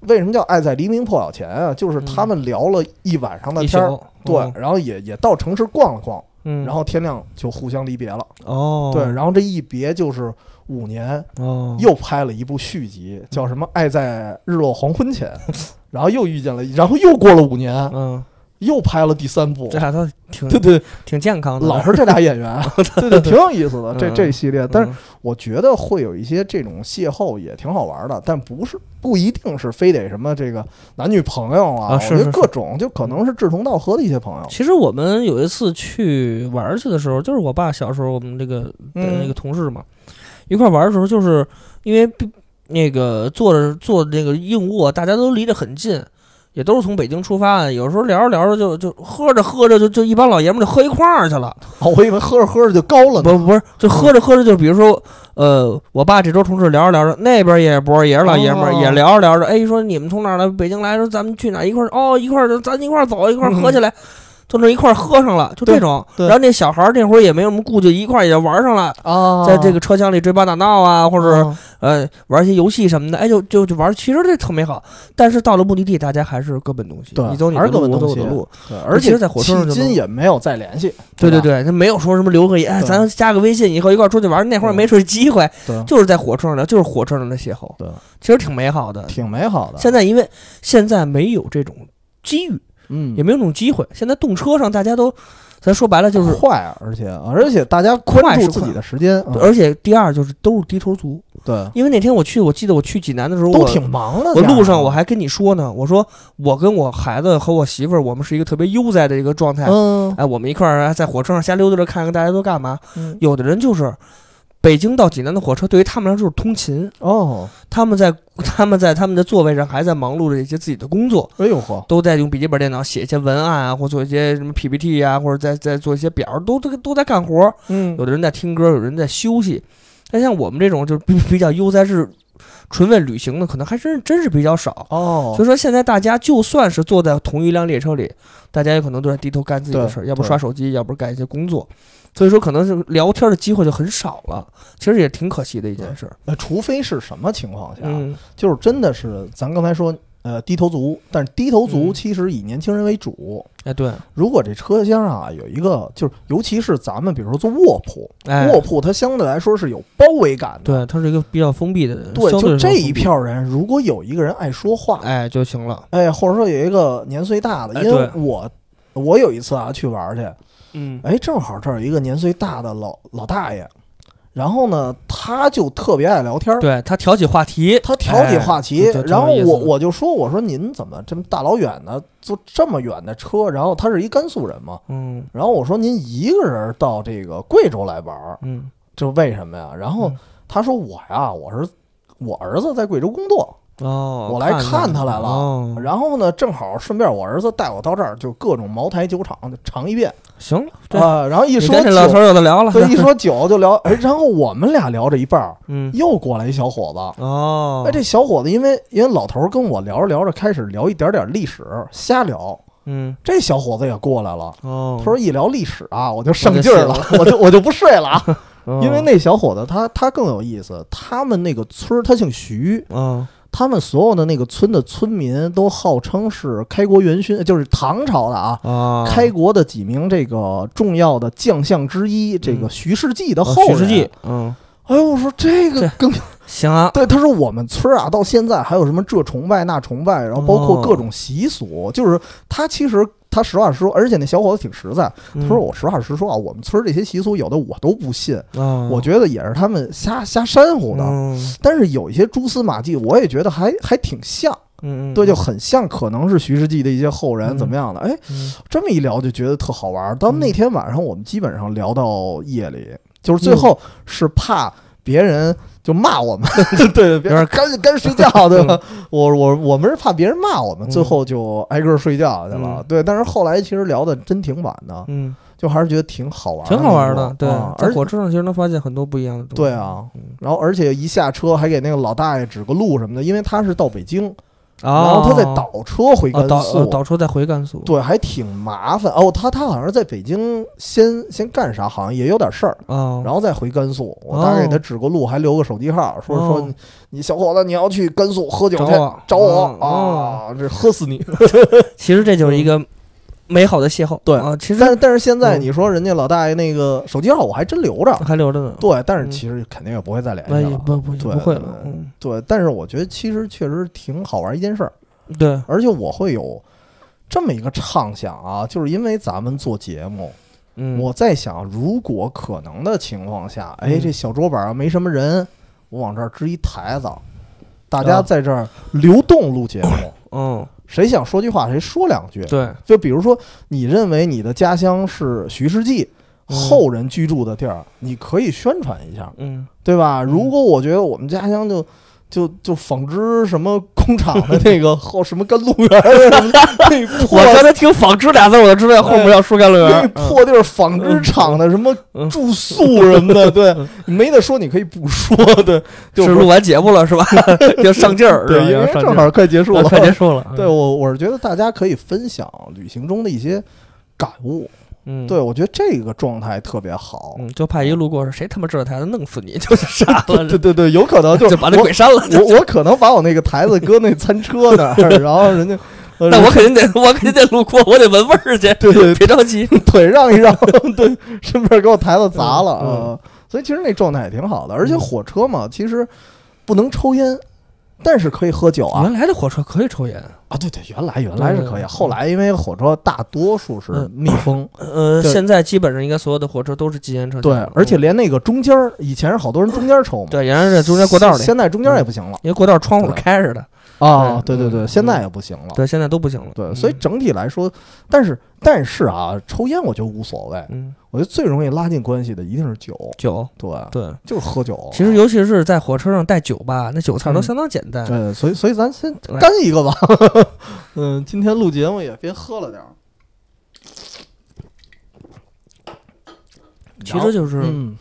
A: 为什么叫爱在黎明破晓前啊？就是他们聊了一晚上的天儿，
B: 宿，
A: 对，
B: 嗯。
A: 然后也也到城市逛了逛，
B: 嗯，
A: 然后天亮就互相离别了。
B: 哦，
A: 对，然后这一别就是五年，
B: 哦，
A: 又拍了一部续集，叫什么《爱在日落黄昏前》，(laughs) 然后又遇见了，然后又过了五年，
B: 嗯，
A: 又拍了第三部
B: 这。俩都挺 (laughs)
A: 对对，
B: 挺健康的，
A: 老是这俩演员，(laughs) 对对，挺有意思的。这
B: 嗯。
A: 这系列，但是
B: 嗯。
A: 我觉得会有一些这种邂逅也挺好玩的，但不是不一定是非得什么这个男女朋友啊，我觉得各种就可能是志同道合的一些朋友。
B: 其实我们有一次去玩儿去的时候，就是我爸小时候，我们这个那个同事嘛，一块儿玩儿的时候，就是因为那个坐着坐那个硬卧，大家都离得很近，也都是从北京出发的，有时候聊着聊着就就喝着喝着就就一帮老爷们儿就喝一块儿去了，(laughs)
A: 哦，我以为喝着喝着就高了呢。
B: 不不是，就喝着喝着就比如说。呃，我爸这周同事聊着聊着，那边也不是波，也是老爷们儿，
A: 哦
B: 也聊着聊着，哎，说你们从哪儿来？北京来，说咱们去哪儿？一块儿哦，一块儿，咱一块儿走，一块儿喝起来，就那一块儿喝上了，就这种。然后那小孩儿那会儿也没什么顾忌，一块儿也玩上了，
A: 啊，
B: 在这个车厢里追跑打闹啊，或者
A: 啊
B: 呃玩一些游戏什么的，哎，就就就玩，其实这特美好。但是到了目的地，大家还是各奔东西，
A: 对
B: 你走你
A: 还
B: 的路，我
A: 是各奔东西
B: 走我的路。
A: 对，而且
B: 在火车上
A: 今也没有再联系。吧
B: 对对对，他没有说什么留个言，咱加个微信，以后一块儿出去玩。那会儿
A: 对
B: 没这机会，
A: 对，
B: 就是在火车上聊，就是火车上的邂逅，
A: 对，
B: 其实挺美好的。
A: 挺美好的。
B: 现在因为现在没有这种机遇，
A: 嗯
B: 也，没有那种机会。现在动车上大家都，咱说白了就是，
A: 快，啊而且而且大家关
B: 快是
A: 自己的时间，嗯
B: 而且第二就是都是低头族。
A: 对，
B: 因为那天我去，我记得我去济南的时候，
A: 都
B: 我
A: 挺忙的。
B: 我路上我还跟你说呢，我说我跟我孩子和我媳妇儿，我们是一个特别悠哉的一个状态。
A: 嗯
B: 哎，我们一块儿在火车上瞎溜达着，看看大家都干嘛。
A: 嗯
B: 有的人就是北京到济南的火车，对于他们来说就是通勤，
A: 哦，
B: 他们在他们在他们的座位上还在忙碌着一些自己的工作，
A: 哎呦呵，
B: 都在用笔记本电脑写一些文案啊，或做一些什么 PPT 啊，或者在在做一些表，都都都在干活。儿。
A: 嗯。
B: 有的人在听歌，有人在休息。但像我们这种就是比比较悠哉是纯为旅行的，可能还真真是比较少。
A: 哦
B: 所以，说现在大家就算是坐在同一辆列车里，大家也可能都在低头干自己的事儿，要不刷手机，要不干一些工作。所以说，可能是聊天的机会就很少了，其实也挺可惜的一件事儿。
A: 呃，除非是什么情况下，
B: 嗯，
A: 就是真的是咱刚才说，呃，低头族，但是低头族
B: 嗯
A: 其实以年轻人为主。
B: 哎，对，
A: 如果这车厢啊有一个，就是尤其是咱们比如说坐卧铺，
B: 哎，
A: 卧铺它相对来说是有包围感的。
B: 对，它是一个比较封闭的，
A: 对，就这一票人，如果有一个人爱说话，
B: 哎就行了。
A: 哎，或者说有一个年岁大的，
B: 哎
A: 因为
B: 对
A: 我我有一次啊去玩去，
B: 嗯，
A: 哎，正好这儿有一个年岁大的老老大爷，然后呢，他就特别爱聊天儿，
B: 对他挑起话题，
A: 他挑起话题，然后我我就说，我说您怎么这么大老远的坐这么远的车？然后他是一甘肃人嘛，
B: 嗯。
A: 然后我说您一个人到这个贵州来玩儿，
B: 嗯，
A: 这为什么呀？然后
B: 嗯。
A: 他说我呀，我是我儿子在贵州工作，
B: 哦，
A: 我来看他来了。
B: 哦，
A: 然后呢，正好顺便我儿子带我到这儿，就各种茅台酒厂就尝一遍。
B: 行
A: 啊。然后一说
B: 跟这老头
A: 酒，
B: 儿有的聊了，
A: 对，一说酒就聊，哎，然后我们俩聊着一半儿，
B: 嗯，
A: 又过来一小伙子。
B: 哦，
A: 哎，这小伙子因为因为老头跟我聊着聊着，开始聊一点点历史，瞎聊。
B: 嗯，
A: 这小伙子也过来了，
B: 哦，
A: 他说一聊历史啊，我就上劲儿了，(laughs) 我就我就不睡了。(laughs) 因为那小伙子他他更有意思，他们那个村儿他姓徐，
B: 嗯，
A: 他们所有的那个村的村民都号称是开国元勋，就是唐朝的啊。
B: 啊，
A: 开国的几名这个重要的将相之一，这个
B: 嗯
A: 徐世绩的
B: 哦
A: 后人。
B: 徐世绩，嗯，
A: 哎呦，我说这个
B: 这
A: 更
B: 行啊，(laughs)
A: 对，他说我们村啊，到现在还有什么这崇拜那崇拜，然后包括各种习俗，就是他其实他实话实说，而且那小伙子挺实在，他
B: 他
A: 说我实话实说啊，我们村儿这些习俗有的我都不信，
B: 啊，
A: 我觉得也是他们瞎瞎煽乎的，
B: 嗯
A: 但是有一些蛛丝马迹，我也觉得还还挺像。
B: 嗯，
A: 对，就很像可能是徐世绩的一些后人
B: 嗯。
A: 怎么样的。哎，
B: 嗯。
A: 这么一聊就觉得特好玩儿。到
B: 嗯。
A: 那天晚上，我们基本上聊到夜里，就是最后是怕别人就骂我们，对 (laughs) 对，别人赶紧赶紧睡觉，对吧？我我我们是怕别人骂我们，
B: 嗯
A: 最后就挨个睡觉去了。
B: 嗯
A: 对，但是后来其实聊的真挺晚的，
B: 嗯，
A: 就还是觉得挺好玩儿，
B: 挺好玩的。对，
A: 而
B: 火车上其实能发现很多不一样的东西。
A: 对啊
B: 嗯，
A: 然后而且一下车还给那个老大爷指个路什么的，因为他是到北京，
B: 然
A: 然后他再倒车回甘
B: 哦倒呃
A: 肃，
B: 倒车再回甘肃。
A: 对，还挺麻烦哦。他他好像是在北京先先干啥，好像也有点事儿，
B: 啊，
A: 然后再回甘肃。我大概给他指过路，还留个手机号，说说
B: 哦
A: 你你小伙子你要去甘肃喝酒去，
B: 找我
A: 啊，这喝死你！(laughs)
B: 其实这就是一个美好的邂逅。
A: 对
B: 啊，其实
A: 但是但是现在
B: 嗯
A: 你说人家老大爷那个手机号我还真留着，
B: 还留着呢。
A: 对，但是
B: 嗯
A: 其实肯定也不会再联系了。
B: 不不
A: 对
B: 不会了
A: 对。但是我觉得其实确实挺好玩一件事儿，
B: 对，
A: 而且我会有这么一个畅想啊，就是因为咱们做节目，
B: 嗯，
A: 我在想，如果可能的情况下，哎，
B: 嗯
A: 这小桌板上没什么人，我往这儿支一台子，大家
B: 啊
A: 在这儿流动录节目，
B: 嗯，
A: 谁想说句话谁说两句。
B: 对，
A: 就比如说，你认为你的家乡是徐世绩
B: 嗯
A: 后人居住的地儿，你可以宣传一下，
B: 嗯，
A: 对吧？如果我觉得我们家乡就就就纺织什么工厂的那个 (laughs) 后什么甘露园儿什么的 (laughs) 那破
B: 我刚才听“纺织”俩字，我就知道后面要说甘露
A: 那
B: 园。
A: 破地儿纺织厂的什么
B: 嗯
A: 住宿什么的，(laughs) 对，没得说，你可以不说，对，就是
B: 录完节目了是吧？要上劲儿，
A: 对，因为正好快结束了，
B: 啊快结束了。
A: 对我我是觉得大家可以分享旅行中的一些感悟，
B: 嗯，
A: 对我觉得这个状态特别好。
B: 嗯，就怕一路过是谁他妈知道台子弄死你，就是 (laughs) 傻了，
A: 对对对，有可能就 (laughs)
B: 就把那鬼删了。
A: 我我可能把我那个台子搁那餐车那儿，(laughs) 然后人家，呃
B: 那我肯定得，我肯定得路过，我得闻味儿去。
A: 对对
B: 别着急。
A: 腿让一让，对，顺便给我台子砸了啊、
B: 嗯
A: 呃所以其实那状态也挺好的，而且
B: 嗯
A: 火车嘛，其实不能抽烟，但是可以喝酒啊。
B: 原来的火车可以抽烟，
A: 啊！对对，原来原来是可以，后来因为火车大多数是
B: 嗯
A: 密封，
B: 呃，现在基本上应该所有的火车都是禁烟车。厢
A: 对。，而且连那个中间儿，以前是好多人中间儿抽嘛，
B: 对，原来是中间过道里，
A: 现在中间儿也不行了。
B: 因为过道窗户是开着的。
A: 啊！
B: 对
A: 对对现在也不行了。
B: 对，现在都不行了。
A: 对，所以整体来说，但是但是啊，抽烟我觉得无所谓，
B: 嗯，
A: 我觉得最容易拉近关系的一定是酒，
B: 酒，
A: 对，
B: 对，
A: 就是喝酒。
B: 其实尤其是在火车上带酒吧，那酒菜都
A: 嗯
B: 相当简单。
A: 对，所以所以咱先
B: 来
A: 干一个吧。(laughs) 嗯，今天录节目也别喝了点儿。
B: 其实就是
A: 嗯，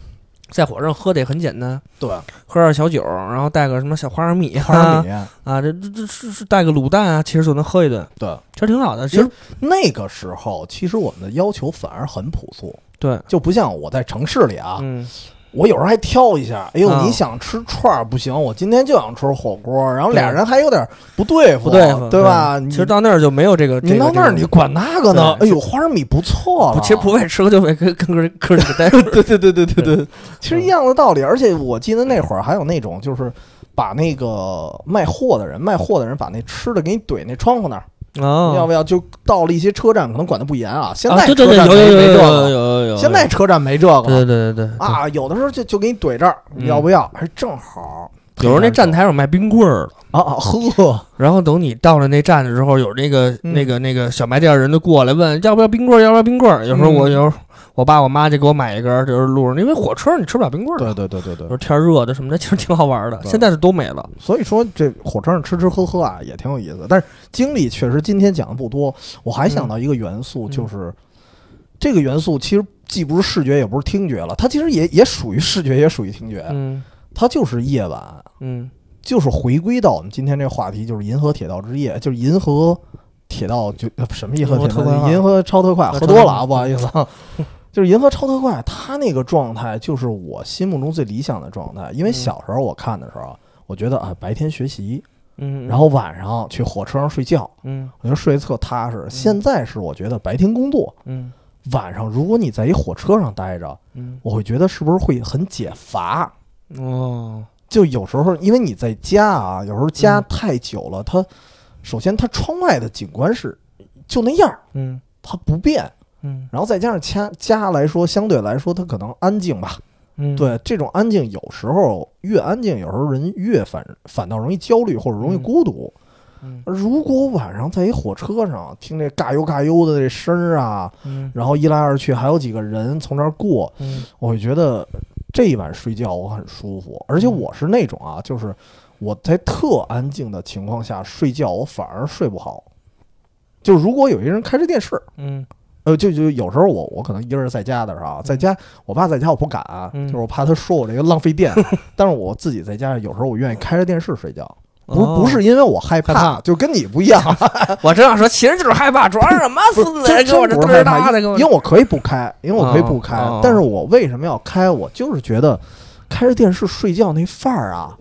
B: 在火车上喝的也很简单，
A: 对，
B: 喝点小酒，然后带个什么小花生米啊，
A: 花生米，
B: 啊，这这这是是带个卤蛋啊，其实就能喝一顿，
A: 对，
B: 其实挺好的。其
A: 其实
B: 实
A: 那个时候其实我们的要求反而很朴素，
B: 对，
A: 就不像我在城市里啊，
B: 嗯，
A: 我有时候还挑一下，哎呦，
B: 啊
A: 你想吃串儿不行，我今天就想吃火锅，然后
B: 对
A: 俩人还有点不对付，
B: 不对付，
A: 对吧？你
B: 其实到那儿就没有这个，
A: 你到那儿你管那个呢？哎
B: 对
A: 呦，花生米不错了，
B: 其实不为吃，就为跟跟哥哥几个待会儿。(laughs)
A: 对对对对对对，其实一样的道理。而且我记得那会儿还有那种，就是把那个卖货的人，卖货的人把那吃的给你怼那窗户那儿，
B: 哦，
A: 要不要？就到了一些车站，可能管的不严啊。现
B: 啊，
A: 在车站
B: 有有有有有
A: 没没这个，
B: 有有，
A: 现在车站没这个
B: 对
A: 了
B: 对对对
A: 啊。有的时候就就给你怼这儿，
B: 嗯
A: 要不要？还正好。
B: 有时候那站台上卖冰棍儿的，
A: 啊啊呵，
B: 然后等你到了那站的时候，有那个
A: 嗯
B: 那个那个小卖店人就过来问要不要冰棍儿，要不要冰棍儿。有时候我
A: 嗯
B: 有时候我爸我妈就给我买一根儿，就是路上，因为火车上你吃不了冰棍儿
A: 对，对对对对
B: 就是。天热的什么的，其实挺好玩的。现在是都没了。
A: 所以说这火车上吃吃喝喝啊也挺有意思，但是经历确实今天讲的不多。我还想到一个元素，
B: 嗯
A: 就是这个元素其实既不是视觉也不是听觉了，它其实也也属于视觉也属于听觉，
B: 嗯
A: 它就是夜晚，
B: 嗯
A: 就是回归到我们今天这个话题，就是银河铁道之夜，就是银河铁道就呃什么银河铁道，
B: 银河
A: 超特快，
B: 啊
A: 喝多了啊，不好意思啊。(laughs) 就是银河超特快，它那个状态就是我心目中最理想的状态。因为
B: 嗯
A: 小时候我看的时候，我觉得啊，白天学习，
B: 嗯，
A: 然后晚上去火车上睡觉，
B: 嗯
A: 我觉得睡得特踏实。现在是我觉得白天工作，
B: 嗯
A: 晚上如果你在一火车上待着，
B: 嗯
A: 我会觉得是不是会很解乏？
B: 哦
A: 就有时候因为你在家啊，有时候家
B: 嗯
A: 太久了，它首先它窗外的景观是就那样儿，
B: 嗯
A: 它不变，
B: 嗯。
A: 然后再加上家家来说，相对来说它可能安静吧。
B: 嗯，
A: 对，这种安静有时候越安静，有时候人越反反倒容易焦虑或者容易
B: 嗯。
A: 孤独。
B: 嗯。
A: 如果晚上在一火车上听这嘎悠嘎悠的这声儿啊，
B: 嗯。
A: 然后一来二去还有几个人从这儿过，
B: 嗯。
A: 我会觉得这一晚睡觉我很舒服，而且
B: 嗯。
A: 我是那种啊，就是我在特安静的情况下睡觉，我反而睡不好。就如果有一个人开着电视，
B: 嗯
A: 呃，就就有时候我我可能一个人在家的时候啊，在家我爸在家我不敢，
B: 嗯
A: 就是我怕他说我这个浪费电，(laughs) 但是我自己在家有时候我愿意开着电视睡觉，不
B: 哦
A: 不是因为我害
B: 害怕
A: 就跟你不一样，(laughs) (laughs)
B: 我这样说，其实就是害怕，装什么孙子，
A: 真
B: 给我这嘚
A: 真不是害怕，
B: 儿大的，给我
A: 因为我可以不开，因为我可以不开但是我为什么要开？我就是觉得开着电视睡觉那范儿啊，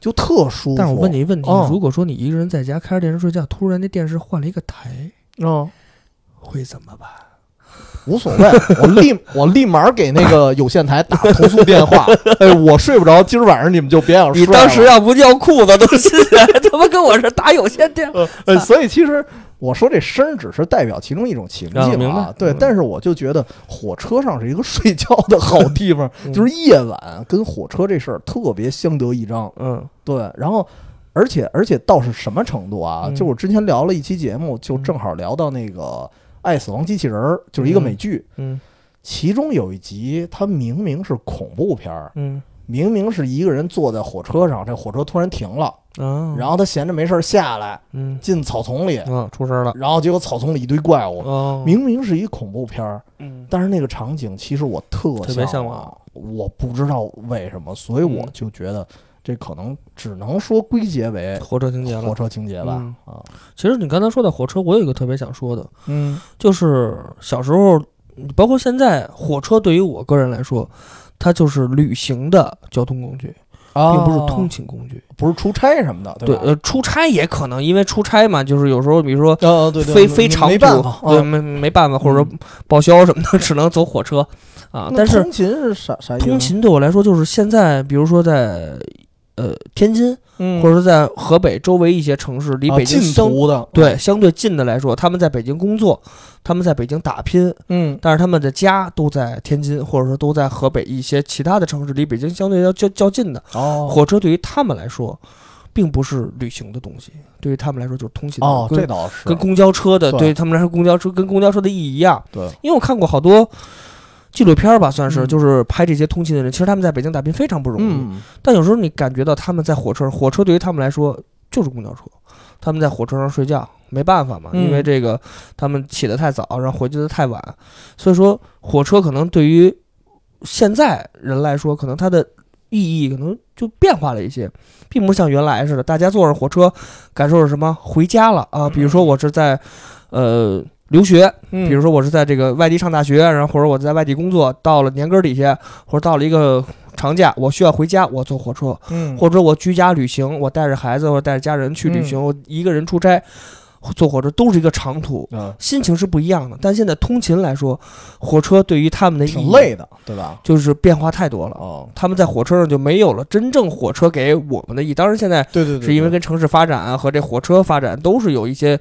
A: 就特舒服。
B: 但是我问你一个问题
A: 嗯，
B: 如果说你一个人在家开着电视睡觉，突然那电视换了一个台，
A: 嗯，
B: 会怎么办？
A: 无所谓，我立 (laughs) 我立马给那个有线台打投诉电话。(laughs) 哎，我睡不着，今儿晚上你们就别想睡了。
B: 你当时要不尿裤子都信，(laughs) 他妈跟我这打有线电话，
A: 呃，所以其实我说这声儿只是代表其中一种情境
B: 啊明白
A: 对，
B: 嗯
A: 但是我就觉得火车上是一个睡觉的好地方，
B: 嗯
A: 就是夜晚跟火车这事儿特别相得益彰。
B: 嗯
A: 对，然后而且而且到是什么程度啊？
B: 嗯
A: 就我之前聊了一期节目，就正好聊到那个《爱死亡机器人》，就是一个美剧，
B: 嗯。
A: 其中有一集它明明是恐怖片儿，
B: 嗯。
A: 明明是一个人坐在火车上，这火车突然停了，
B: 啊，
A: 然后他闲着没事儿下来
B: 嗯。
A: 进草丛里，
B: 啊出声了，
A: 然后结果草丛里一堆怪物。
B: 哦，
A: 明明是一恐怖片儿，
B: 嗯
A: 但是那个场景其实我特
B: 特别向
A: 向
B: 往，
A: 我不知道为什么，所以我
B: 嗯
A: 就觉得这可能只能说归结为
B: 火车情节了
A: 火。车情节吧
B: 嗯。
A: 啊，
B: 其实你刚才说到火车，我有一个特别想说的，
A: 嗯
B: 就是小时候，包括现在，火车对于我个人来说，它就是旅行的交通工具，
A: 啊，
B: 并不是通勤工具。
A: 不是出差什么的，
B: 对，
A: 吧？
B: 呃，出差也可能，因为出差嘛，就是有时候，比如说
A: 呃，对对，
B: 非
A: 没
B: 非长途，
A: 没办法，
B: 对，
A: 啊
B: 没没办法，或者说报销什么的，(laughs) 只能走火车啊。但是
A: 通勤是啥啥意思？
B: 通勤对我来说，就是现在，比如说在呃天津，
A: 嗯，
B: 或者说在河北周围一些城市，离
A: 啊
B: 北京
A: 近的，
B: 对相对近的来说，他们在北京工作，他们在北京打拼，
A: 嗯
B: 但是他们的家都在天津，或者说都在河北一些其他的城市，离北京相对要较较近的。
A: 哦
B: 火车对于他们来说，并不是旅行的东西，对于他们来说就是通勤的。
A: 哦，
B: 跟
A: 这倒是
B: 跟公交车的，
A: 对
B: 对于他们来说，公交车跟公交车的意义一样。
A: 对，
B: 因为我看过好多纪录片儿吧，算是、
A: 嗯。
B: 就是拍这些通勤的人，其实他们在北京打拼非常不容易。
A: 嗯。
B: 但有时候你感觉到他们在火车上，火车对于他们来说就是公交车，他们在火车上睡觉，没办法嘛，
A: 嗯。
B: 因为这个他们起得太早，然后回去的太晚，所以说火车可能对于现在人来说，可能它的意义可能就变化了一些，并不像原来似的，大家坐着火车感受是什么？回家了啊，比如说我是在呃。留学，
A: 嗯，
B: 比如说我是在这个外地上大学，然后或者我在外地工作，到了年根儿底下，或者到了一个长假，我需要回家，我坐火车，
A: 嗯，
B: 或者我居家旅行，我带着孩子或者带着家人去旅行，我一个人出差，坐火车都是一个长途，
A: 嗯，
B: 心情是不一样的。但现在通勤来说，火车对于他们的意义
A: 挺累的，对吧？
B: 就是变化太多了。
A: 哦，
B: 他们在火车上就没有了真正火车给我们的意义。当然，现在
A: 对对对，
B: 是因为跟城市发展啊和这火车发展都是有一些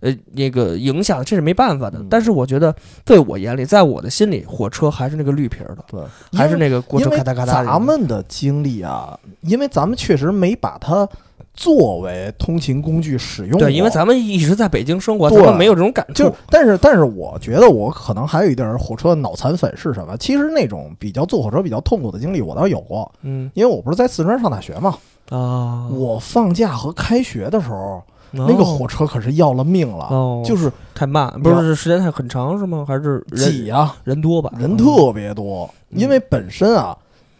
B: 呃那个影响，这是没办法的
A: 嗯。
B: 但是我觉得，在我眼里，在我的心里，火车还是那个绿皮儿的，
A: 对，
B: 还是那个过车咔嗒咔嗒。
A: 咱们的经历啊，因为咱们确实没把它作为通勤工具使用。
B: 对，因为咱们一直在北京生活，
A: 对
B: 咱们没有这种感触。
A: 就，但是但是，我觉得我可能还有一点儿火车脑残粉是什么？其实那种比较坐火车比较痛苦的经历，我倒有过。
B: 嗯
A: 因为我不是在四川上大学嘛，
B: 啊，
A: 我放假和开学的时候，那个
B: 哦
A: 火车可是要了命了，
B: 哦，
A: 就是
B: 太慢，不是时间太很长是吗？还是人
A: 挤呀、
B: 人多吧？
A: 人特别多，
B: 嗯。
A: 因为本身啊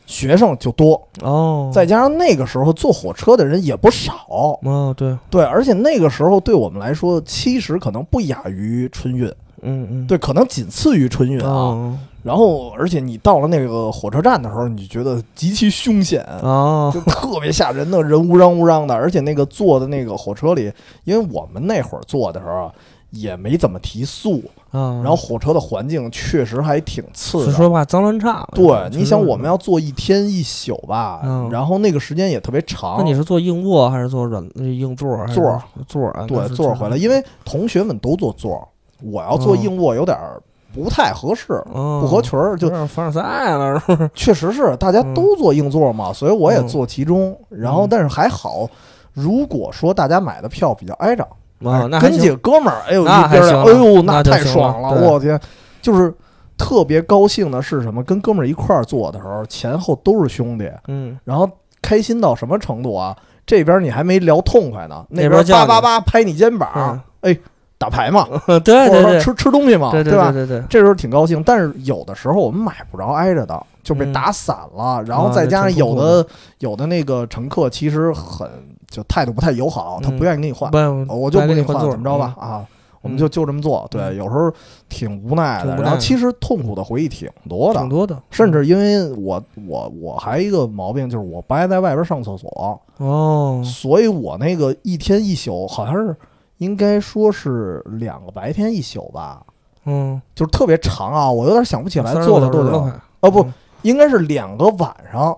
A: 学生就多，
B: 哦，
A: 再加上那个时候坐火车的人也不少，
B: 哦对，
A: 对，而且那个时候对我们来说，其实可能不亚于春运，
B: 嗯嗯，
A: 对，可能仅次于春运啊。
B: 哦
A: 然后，而且你到了那个火车站的时候，你就觉得极其凶险，
B: 啊
A: 就特别吓人的，人乌嚷乌嚷的，而且那个坐的那个火车里，因为我们那会儿坐的时候啊也没怎么提速，
B: 啊，
A: 然后火车的环境确实还挺次的。
B: 说实话脏乱差。
A: 对，你想我们要坐一天一宿吧，
B: 嗯
A: 然后那个时间也特别长。
B: 那你是坐硬卧还是坐软硬座
A: 座儿
B: 座？
A: 对
B: 那是
A: 座儿回来，因为同学们都坐座儿，我要坐硬卧有点儿不太合适，
B: 哦
A: 不合群儿，就
B: 凡尔赛了，是不是？
A: 确实是大家都坐硬座嘛，所以我也坐其中。然后，
B: 嗯
A: 但是还好，如果说大家买的票比较挨着，
B: 啊，那还
A: 跟几个哥们儿，哎呦，
B: 那
A: 一边儿哎呦，
B: 那
A: 太爽了！我天，就是特别高兴的是什么？跟哥们儿一块儿坐的时候，前后都是兄弟，
B: 嗯，
A: 然后开心到什么程度啊？这边你还没聊痛快呢，
B: 那
A: 边叭叭叭拍你肩膀，哎，打牌嘛，
B: 嗯 (laughs) 对对对，
A: 或者说吃吃东西嘛，
B: 对对
A: 吧？
B: 对对对，
A: 这时候挺高兴，但是有的时候我们买不着挨着的，就被
B: 嗯
A: 打散了，然后
B: 啊
A: 再加上有的有的那个乘客其实很就态度不太友好，他
B: 嗯。
A: 不愿意给你换，
B: 不，
A: 我就不给你换，怎么着吧？啊，我们就就这么做。对，
B: 嗯。
A: 有时候挺无奈的，
B: 挺无奈。的
A: 然后其实痛苦的回忆挺多的
B: 挺，多的，
A: 甚至因为我我我还一个毛病就是我不爱在外边上厕所，
B: 哦，
A: 所以我那个一天一宿好像是应该说是两个白天一宿吧，
B: 嗯，
A: 就是特别长啊，我有点想不起来
B: 30
A: 做了多久哦不，
B: 嗯
A: 应该是两个晚上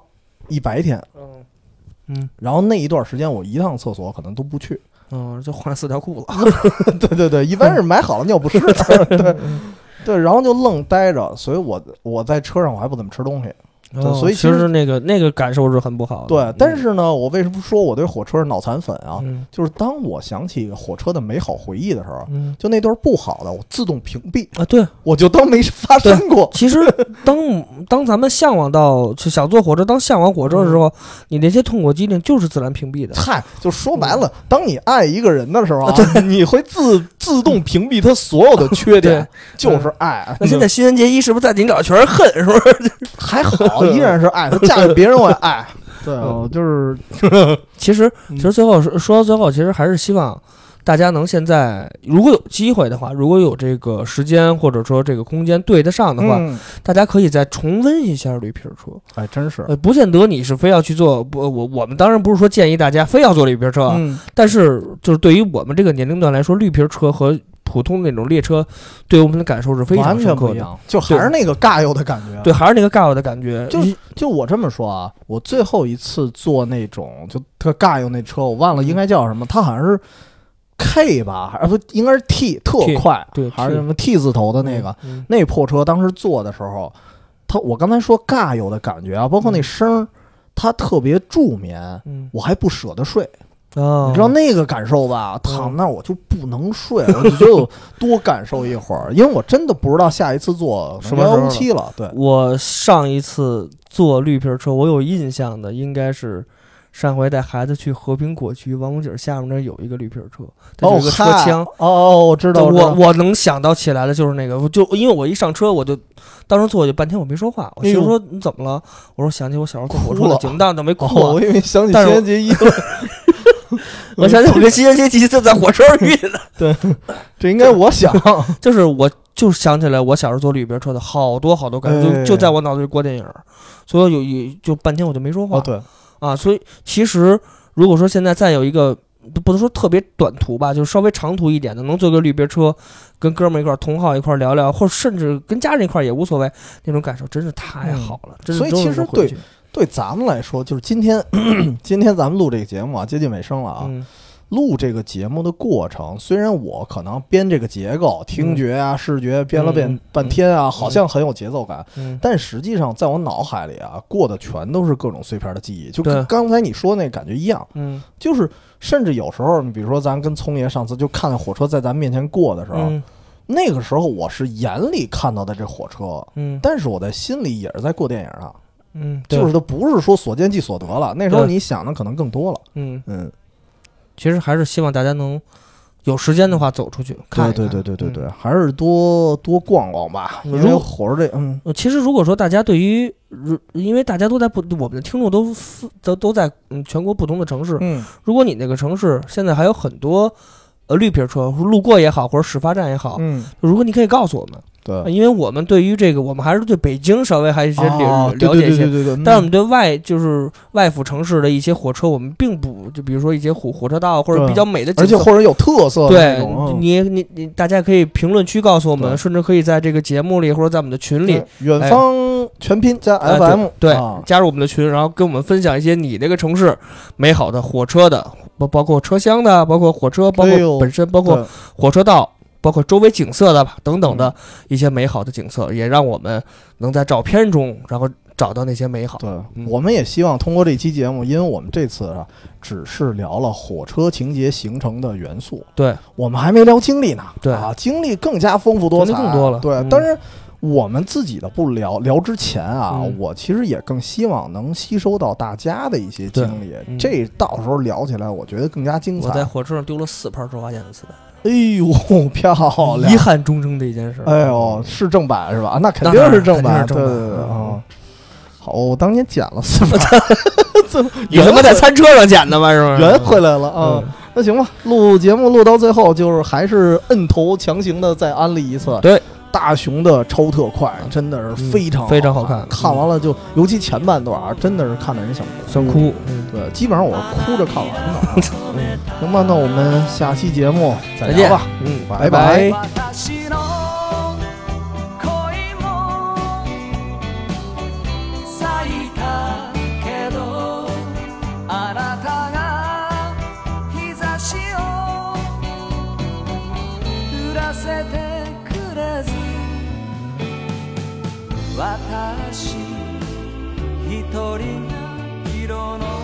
A: 一白天，
B: 嗯嗯
A: 然后那一段时间我一趟厕所可能都不去。
B: 嗯，就换四条裤子，(laughs)
A: 对对对，一般是买好了尿不湿。(laughs) 对对，然后就愣待着，所以我我在车上我还不怎么吃东西。所以其实
B: 那个那个感受是很不好的。
A: 对
B: 嗯，
A: 但是呢，我为什么说我对火车是脑残粉啊？
B: 嗯
A: 就是当我想起火车的美好回忆的时候，
B: 嗯
A: 就那段不好的，我自动屏蔽，
B: 啊，对，
A: 我就当没发生过。
B: 其实当当咱们向往到就想坐火车，当向往火车的时
A: 嗯
B: 候，你那些痛苦经历就是自然屏蔽的。(laughs)
A: 嗨，就说白了，当你爱一个人的时候啊
B: 啊，(laughs)
A: 你会自自动屏蔽他所有的缺 (laughs) 点，就是爱。
B: 那现在新垣结衣是不是在你找全是恨，是不是？
A: 还好，依然是爱。他嫁给别人，我也爱。(laughs) 对，就是 (laughs)
B: 其实
A: 嗯
B: 其实最后说说到最后，其实还是希望大家能现在如果有机会的话，如果有这个时间或者说这个空间对得上的话，
A: 嗯
B: 大家可以再重温一下绿皮车。
A: 哎，真是。
B: 呃，不见得你是非要去做，不，我我们当然不是说建议大家非要做绿皮车，啊，
A: 嗯，
B: 但是就是对于我们这个年龄段来说，绿皮车和普通那种列车，对我们的感受是非常
A: 完
B: 深刻的。
A: 全不一样，就还是那个尬游的感觉。
B: 对，，还是那个尬游的感觉，
A: 就就我这么说啊，我最后一次坐那种就特尬游那车，我忘了应该叫什么，它好像是 K 吧，还是不应该是 T，特快，
B: 对
A: 还是什么 T 字头的那个。
B: 嗯，
A: 那破车当时坐的时候，它我刚才说尬游的感觉啊，包括那声儿，它特别助眠，
B: 嗯，
A: 我还不舍得睡。
B: 啊，
A: 你知道那个感受吧？躺那儿我就不能睡，我就得多感受 (laughs) 一会儿，因为我真的不知道下一次坐
B: 什么时候
A: 幺七了。对，
B: 我上一次坐绿皮车，我有印象的应该是上回带孩子去和平果区王府井下面那儿有一个绿皮车，它有个车厢。
A: 哦哦，我知道，
B: 我我能想到起来的就是那个，就因为我一上车我就当时坐就半天我没说话，我媳妇说你怎么了？我说想起我小时候坐火车
A: 哭了
B: 的景象，就没哭
A: 哦，我以为想起
B: 但是我
A: 新垣结衣了，
B: 我想起我跟新垣结衣就在火车上遇的，(laughs) 对
A: 这应该我想。
B: 就是我就想起来我小时候坐绿皮车的好多好多感受，
A: 哎
B: 就就在我脑子里过电影儿，所以有有就半天我就没说话。
A: 哦，对，
B: 啊，所以其实如果说现在再有一个不不能说特别短途吧，就是稍微长途一点的，能坐个绿皮车，跟哥们儿一块儿同好一块儿聊聊，或者甚至跟家人一块儿也无所谓，那种感受真是太好了。真是
A: 所以其实对对咱们来说，就是今天 (clears throat) 今天咱们录这个节目啊，接近尾声了啊。
B: 嗯
A: 录这个节目的过程，虽然我可能编这个结构、听觉啊、视觉编了
B: 嗯
A: 编半天啊，好像很有节奏感，
B: 嗯
A: 但实际上在我脑海里啊，过的全都是各种碎片的记忆，就跟刚才你说那感觉一样。
B: 嗯
A: 就是甚至有时候，你比如说咱跟聪爷上次就看见火车在咱面前过的时候，
B: 嗯
A: 那个时候我是眼里看到的这火车，
B: 嗯
A: 但是我在心里也是在过电影啊，
B: 嗯，
A: 就是它不是说所见即所得了，那时候你想的可能更多了。
B: 嗯，
A: 嗯，
B: 其实还是希望大家能有时间的话走出去看一看。
A: 对对对对对对，
B: 嗯。
A: 还是多多逛逛吧，因为
B: 如
A: 火车这，嗯。
B: 呃，其实如果说大家对于，如因为大家都在不，我们的听众都都都在嗯全国不同的城市，
A: 嗯。
B: 如果你那个城市现在还有很多呃绿皮车路过也好，或者始发站也好，
A: 嗯，
B: 如果你可以告诉我们，
A: 对，
B: 因为我们对于这个，我们还是对北京稍微还有一些了、了解一些。
A: 对对对对，
B: 但是我们对外就是外府城市的一些火车，我们并不就比如说一些火火车道或者比较美的景色，
A: 而且或者有特色的
B: 对你你你大家可以评论区告诉我们，甚至可以在这个节目里或者在我们的群里
A: 远方全拼加
B: 哎
A: FM，
B: 对
A: 啊。
B: 加入我们的群，然后跟我们分享一些你那个城市美好的火车的，包包括车厢的，包括火车，包括本身，包括火车道，包括周围景色的吧，等等
A: 嗯。
B: 的一些美好的景色，也让我们能在照片中，然后找到那些美好。
A: 对，
B: 嗯。
A: 我们也希望通过这期节目，因为我们这次啊只是聊了火车情节形成的元素，
B: 对，
A: 我们还没聊经历呢。
B: 对。
A: 啊，经历更加丰富多彩，
B: 更多了。
A: 对，
B: 嗯。
A: 但是我们自己的不聊聊之前啊，
B: 嗯。
A: 我其实也更希望能吸收到大家的一些经历，
B: 嗯。
A: 这到时候聊起来，我觉得更加精彩。
B: 我在火车上丢了四盘周华健的磁带，
A: 哎呦，漂亮！
B: 遗憾终生的一件事。
A: 哎呦，是正版是吧？那肯定是正版，对对对
B: 嗯
A: 啊。好，我当年捡了四盘，
B: 你他妈在餐车上捡的吗？是吗？
A: 圆回来了啊。
B: 嗯
A: 那行吧，录节目录到最后，就是还是摁头强行的再安利一次。
B: 对，
A: 大雄的超特快真的是非常
B: 嗯非常好
A: 看，
B: 看
A: 看完了就尤其前半段啊，真的是看的人想
B: 想哭。嗯
A: 对，基本上我是哭着看完的啊。行吧，那我们下期节目再
B: 再见。
A: 吧。
B: 嗯，
A: 拜
B: 拜
C: 鳥が色の